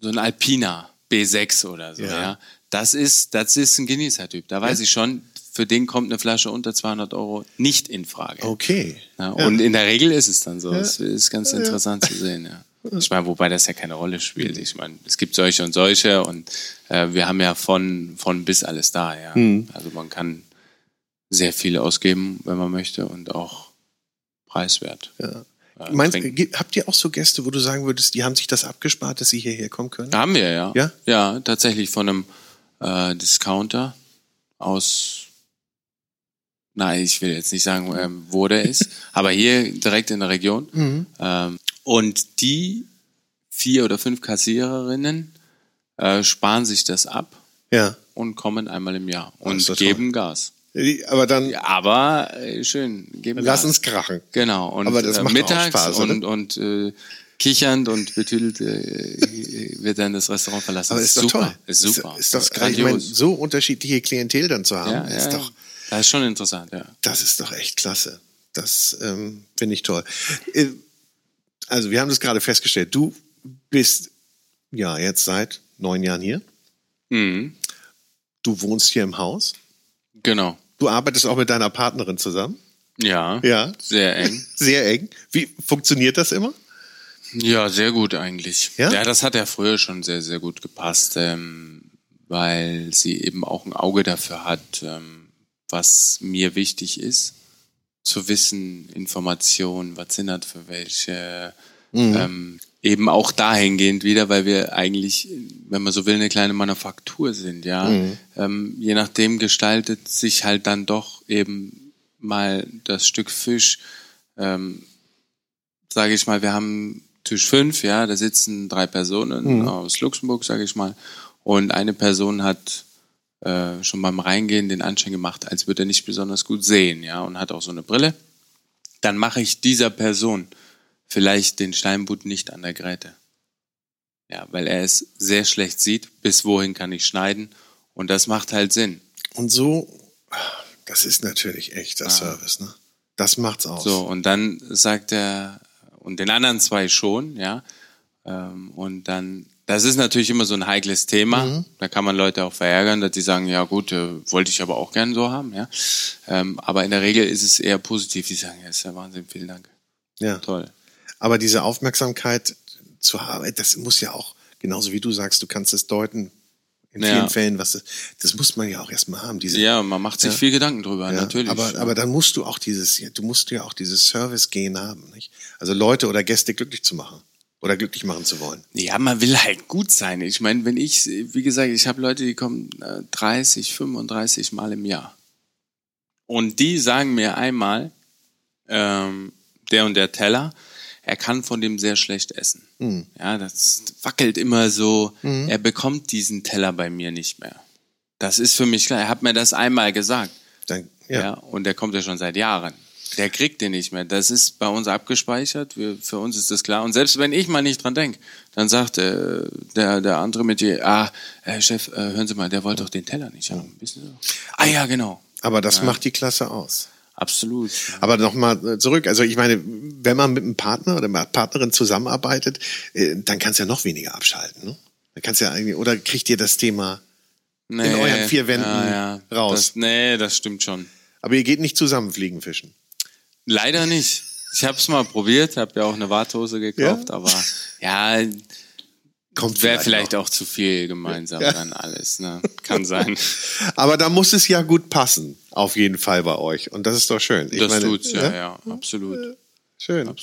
so ein Alpina B6 oder so, Ja. ja. Das ist, das ist ein Genießertyp. Da weiß ich schon, für den kommt eine Flasche unter 200 Euro nicht in Frage. Okay. Ja, Ja. Und in der Regel ist es dann so. Das ist ganz interessant zu sehen, [laughs] ja. Ich meine, wobei das ja keine Rolle spielt. Ich meine, es gibt solche und solche und äh, wir haben ja von, von bis alles da, ja. Mhm. Also man kann sehr viel ausgeben, wenn man möchte und auch preiswert. Ja. äh, Meinst, habt ihr auch so Gäste, wo du sagen würdest, die haben sich das abgespart, dass sie hierher kommen können? Da haben wir ja. Ja? Ja, tatsächlich von einem äh, Discounter aus. Nein, ich will jetzt nicht sagen, ähm, wo der ist, [laughs] aber hier direkt in der Region. Mhm. Ähm, und die vier oder fünf Kassiererinnen äh, sparen sich das ab Ja. und kommen einmal im Jahr und geben Gas. Die- Aber dann Ja, aber äh, schön, geben lass Gas. uns krachen. Genau. Und Aber das äh, macht auch mittags Spaß, oder? und, und äh, kichernd und betüdelt äh, wird dann das Restaurant verlassen. Aber Das ist doch super. toll. Ist super. Ist, doch, Das ich grandios. so unterschiedliche Klientel dann zu haben, ja, ist ja, doch, das ist schon interessant, ja. das ist doch echt klasse. Das ähm, finde ich toll. Äh, Also wir haben das gerade festgestellt. Du bist ja jetzt seit neun Jahren hier. Mhm. Du wohnst hier im Haus. Genau. Du arbeitest auch mit deiner Partnerin zusammen. Ja. Ja. Sehr eng. [laughs] Sehr eng. Wie funktioniert das immer? Ja, sehr gut eigentlich. Ja? ja, das hat ja früher schon sehr, sehr gut gepasst, ähm, weil sie eben auch ein Auge dafür hat, ähm, was mir wichtig ist, zu wissen, Informationen, was sind das für welche, ähm, eben auch dahingehend wieder, weil wir eigentlich, wenn man so will, eine kleine Manufaktur sind, ja. Ähm, je nachdem gestaltet sich halt dann doch eben mal das Stück Fisch, ähm, sage ich mal, wir haben Tisch fünf, ja, da sitzen drei Personen aus Luxemburg, sage ich mal, und eine Person hat äh, schon beim Reingehen den Anschein gemacht, als würde er nicht besonders gut sehen, ja, und hat auch so eine Brille. Dann mache ich dieser Person vielleicht den Steinbutt nicht an der Gräte. Ja, weil er es sehr schlecht sieht, bis wohin kann ich schneiden. Und das macht halt Sinn. Und so, das ist natürlich echter Service, ne? Das macht's aus. So, und dann sagt er, und den anderen zwei schon, ja. Ähm, und dann, das ist natürlich immer so ein heikles Thema. Da kann man Leute auch verärgern, dass die sagen, ja gut, äh, wollte ich aber auch gern so haben, ja. Ähm, aber in der Regel ist es eher positiv. Die sagen, ja, ist ja Wahnsinn, vielen Dank. Ja. Toll. Aber diese Aufmerksamkeit zu haben, das muss ja auch, genauso wie du sagst, du kannst es deuten. In Ja. vielen Fällen, was das, das muss man ja auch erstmal haben. Diese, Ja, man macht sich Ja. viel Gedanken drüber, Ja, natürlich. Aber, aber dann musst du auch dieses, du musst ja auch dieses Service-Gen haben, nicht? Also Leute oder Gäste glücklich zu machen oder glücklich machen zu wollen. Ja, man will halt gut sein. Ich meine, wenn ich, wie gesagt, ich habe Leute, die kommen äh, 30, 35 Mal im Jahr. Und die sagen mir einmal, ähm, der und der Teller, er kann von dem sehr schlecht essen. Hm. Ja, das wackelt immer so. Er bekommt diesen Teller bei mir nicht mehr. Das ist für mich klar. Er hat mir das einmal gesagt. Dann, Ja. ja. und der kommt ja schon seit Jahren. Der kriegt den nicht mehr. Das ist bei uns abgespeichert. Wir, für uns ist das klar. Und selbst wenn ich mal nicht dran denke, dann sagt äh, der, der andere mit dir, ah, äh, Chef, äh, hören Sie mal, der wollte doch den Teller nicht haben. Wissen Sie? Ah ja, genau. Aber das macht die Klasse aus. Absolut. Aber nochmal zurück. Also ich meine, wenn man mit einem Partner oder einer Partnerin zusammenarbeitet, äh, dann kannst du ja noch weniger abschalten. Ne? Dann kannst ja eigentlich, oder kriegt ihr das Thema, Nee, euren vier Wänden raus. Das, nee, das stimmt schon. aber ihr geht nicht zusammen fliegen fischen. Leider nicht. Ich habe es mal probiert, habe ja auch eine Warthose gekauft, aber ja, Kommt wäre vielleicht auch zu viel gemeinsam Ja. dann alles. Ne? Kann [laughs] sein. Aber da muss es ja gut passen, auf jeden Fall bei euch. Und das ist doch schön. Ich das meine, tut's, ja, ja, absolut. Schön.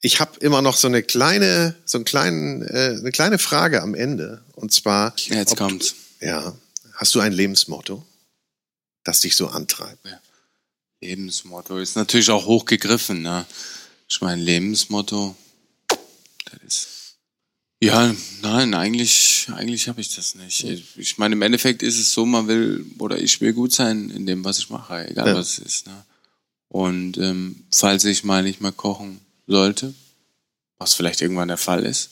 Ich habe immer noch so eine kleine, so einen kleinen, äh, eine kleine Frage am Ende. Und zwar, Jetzt kommt's. ja, hast du ein Lebensmotto, das dich so antreibt? Lebensmotto ist natürlich auch hochgegriffen. Ne? Ich meine, Lebensmotto, das ist. Ja, nein, eigentlich, eigentlich habe ich das nicht. Ich, ich meine, im Endeffekt ist es so, man will oder ich will gut sein in dem, was ich mache, egal Ja. was es ist. Ne? Und ähm, falls ich mal nicht mehr kochen sollte, was vielleicht irgendwann der Fall ist,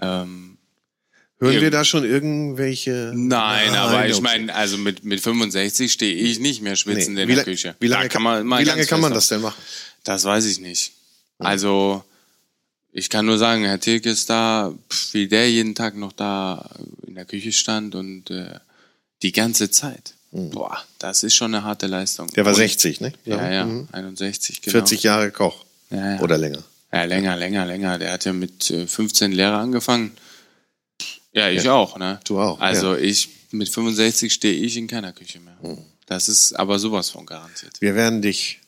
ähm, Hören wir da schon irgendwelche? Nein, aber ich meine, also mit, mit 65 stehe ich nicht mehr schwitzend Nee. in der Küche. wie lange Da kann man, wie lange kann man das denn machen? Das weiß ich nicht. Also, ich kann nur sagen, Herr Tilke ist da, wie der jeden Tag noch da in der Küche stand und äh, die ganze Zeit. Boah, das ist schon eine harte Leistung. Der war Und- 60, ne? Ja, ja, Mhm. 61, genau. 40 Jahre Koch Ja, ja. oder länger. Ja, länger, länger, länger. Der hat ja mit äh, 15 Lehrer angefangen. Ja, ich auch, ne? Du auch, Also ich, mit 65 stehe ich in keiner Küche mehr. Das ist aber sowas von garantiert. Wir werden dich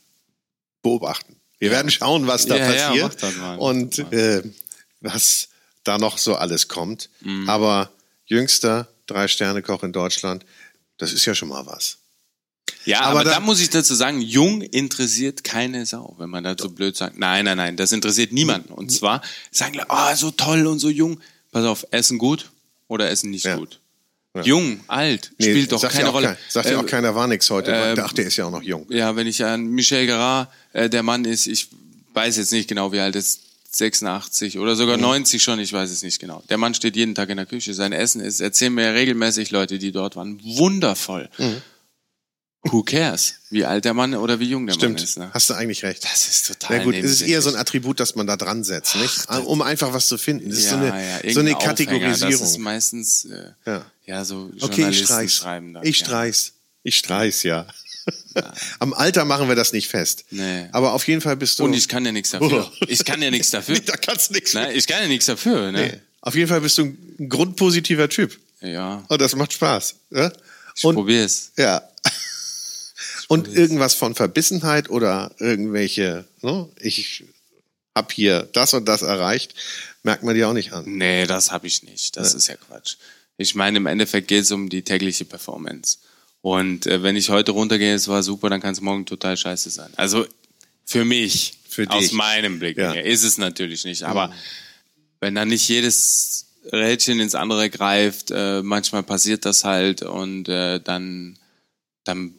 beobachten. Wir werden schauen, was da Ja, ja, passiert und äh, was da noch so alles kommt. Mhm. Aber jüngster Drei-Sterne-Koch in Deutschland, das ist ja schon mal was. Ja, Aber aber, da- da muss ich dazu sagen, jung interessiert keine Sau, wenn man da so blöd sagt. Nein, nein, nein, das interessiert niemanden. Und zwar sagen Leute, ah, so toll und so jung. Pass auf, essen gut oder essen nicht Ja. gut. Ja. Jung, alt, Nee, spielt doch keine ja Rolle. Kein, sagt ja Äh, auch keiner war nix heute. ähm, Ach, der ist ja auch noch jung. Ja, wenn ich an Michel Gerard, äh, der Mann ist, ich weiß jetzt nicht genau, wie alt er ist, 86 oder Mhm. sogar 90 schon, ich weiß es nicht genau. Der Mann steht jeden Tag in der Küche, sein Essen ist, erzählen mir regelmäßig Leute, die dort waren, wundervoll. Mhm. Who cares, wie alt der Mann oder wie jung der Stimmt, Mann ist. Ne? hast du eigentlich recht. Das ist total Na gut, es ist eher so ein Attribut, das man da dran setzt, nicht? Um einfach was zu finden. Das ist so eine, ja, so eine irgendein Aufhänger. Das ist Kategorisierung. meistens äh, Ja. ja. so Okay, ich streich's. schreiben das. Ich ja. streich's. Ich streich's, ja. [laughs] Am Alter machen wir das nicht fest. Nee. Aber auf jeden Fall bist du. Und ich kann ja nichts [laughs] dafür. Oh. Ich kann ja nichts dafür. [laughs] Da kannst du nichts Ne? Ich kann ja nichts dafür. Ne? Nee. Auf jeden Fall bist du ein grundpositiver Typ. Ja, Und das macht Spaß. Ja? ich probier's. ja. Und irgendwas von Verbissenheit oder irgendwelche, ne? ich hab hier das und das erreicht, merkt man dir auch nicht an. Nee, das habe ich nicht. Das ist ja Quatsch. Ich meine, im Endeffekt geht es um die tägliche Performance. Und äh, wenn ich heute runtergehe, es war super, dann kann es morgen total scheiße sein. Also für mich, Für aus meinem Blick Ja. her, ist es natürlich nicht. Aber wenn dann nicht jedes Rädchen ins andere greift, äh, manchmal passiert das halt und äh, dann, dann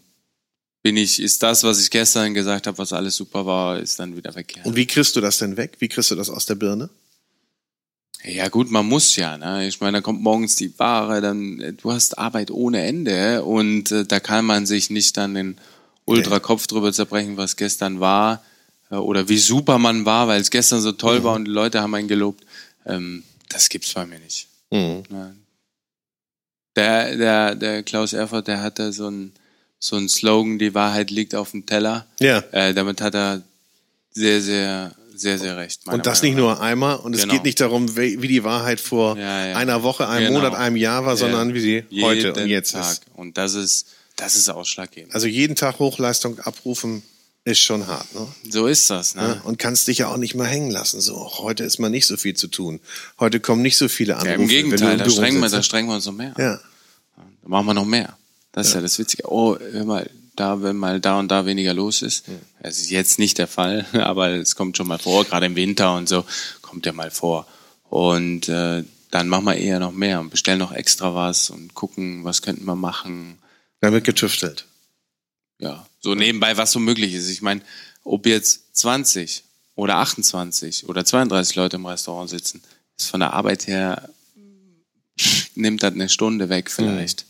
bin ich, ist das, was ich gestern gesagt habe, was alles super war, ist dann wieder verkehrt. Und wie kriegst du das denn weg? Wie kriegst du das aus der Birne? Ja gut, man muss ja. Ne? Ich meine, da kommt morgens die Ware, dann äh, du hast Arbeit ohne Ende und äh, da kann man sich nicht dann den Ultra-Kopf drüber zerbrechen, was gestern war äh, oder wie super man war, weil es gestern so toll war und die Leute haben einen gelobt. Ähm, das gibt's bei mir nicht. Mhm. Ne? Der, der, der Klaus Erfurt, der hatte so ein so ein Slogan, die Wahrheit liegt auf dem Teller. Ja. Äh, damit hat er sehr, sehr, sehr, sehr recht. Und das Meinung nicht nur einmal. Und es Genau. geht nicht darum, wie die Wahrheit vor Ja, ja. einer Woche, einem Genau. Monat, einem Jahr war, sondern wie sie heute und Jeden jetzt Tag. ist. Und das ist, das ist ausschlaggebend. Also jeden Tag Hochleistung abrufen ist schon hart. Ne? So ist das, ne? Und kannst dich ja auch nicht mal hängen lassen. So, heute ist mal nicht so viel zu tun. Heute kommen nicht so viele Anrufe. Ja, Im Gegenteil, da strengen, wir, da strengen wir uns noch mehr. Ja. Da machen wir noch mehr. Das ist ja das Witzige. Oh, hör mal, da, wenn mal da und da weniger los ist. Das ist jetzt nicht der Fall, [laughs] aber es kommt schon mal vor, gerade im Winter und so, kommt ja mal vor. Und äh, dann machen wir eher noch mehr und bestellen noch extra was und gucken, was könnten wir machen. Da wird getüftelt. Ja, so nebenbei, was so möglich ist. Ich meine, ob jetzt 20 oder 28 oder 32 Leute im Restaurant sitzen, ist von der Arbeit her, nimmt das eine Stunde weg vielleicht. Ja,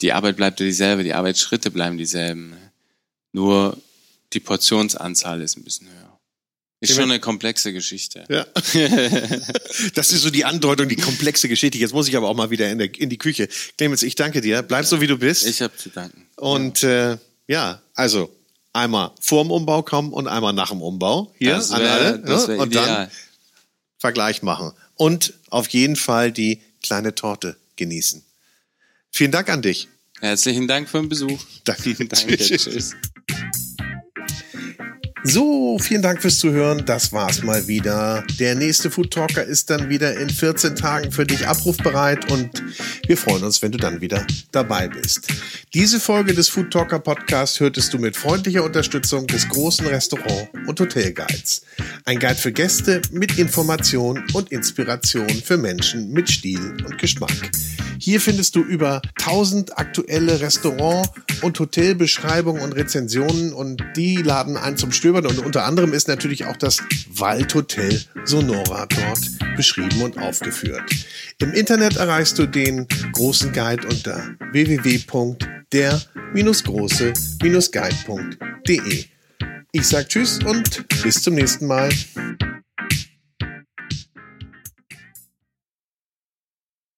Die Arbeit bleibt ja dieselbe, die Arbeitsschritte bleiben dieselben. ne? Nur die Portionsanzahl ist ein bisschen höher. Ist schon eine komplexe Geschichte. Ja. [laughs] das ist so die Andeutung, die komplexe Geschichte. Jetzt muss ich aber auch mal wieder in, der, in die Küche. Clemens, ich danke dir. Bleib so, wie du bist. Ich habe zu danken. Und äh, ja, also einmal vorm Umbau kommen und einmal nach dem Umbau. Hier Das an wär- alle. das ne? wär Und dann ideal. Vergleich machen. Und auf jeden Fall die kleine Torte genießen. Vielen Dank an dich. Herzlichen Dank für den Besuch. Danke. [laughs] Danke, Tschüss. tschüss. So, vielen Dank fürs Zuhören. Das war's mal wieder. Der nächste Food Talker ist dann wieder in 14 Tagen für dich abrufbereit und wir freuen uns, wenn du dann wieder dabei bist. Diese Folge des Food Talker Podcast hörtest du mit freundlicher Unterstützung des großen Restaurant- und Hotelguides. Ein Guide für Gäste mit Information und Inspiration für Menschen mit Stil und Geschmack. Hier findest du über 1000 aktuelle Restaurant- und Hotelbeschreibungen und Rezensionen und die laden ein zum Stöbern und unter anderem ist natürlich auch das Waldhotel Sonora dort beschrieben und aufgeführt. Im Internet erreichst du den großen Guide unter www.der-große-guide.de. Ich sag Tschüss und bis zum nächsten Mal.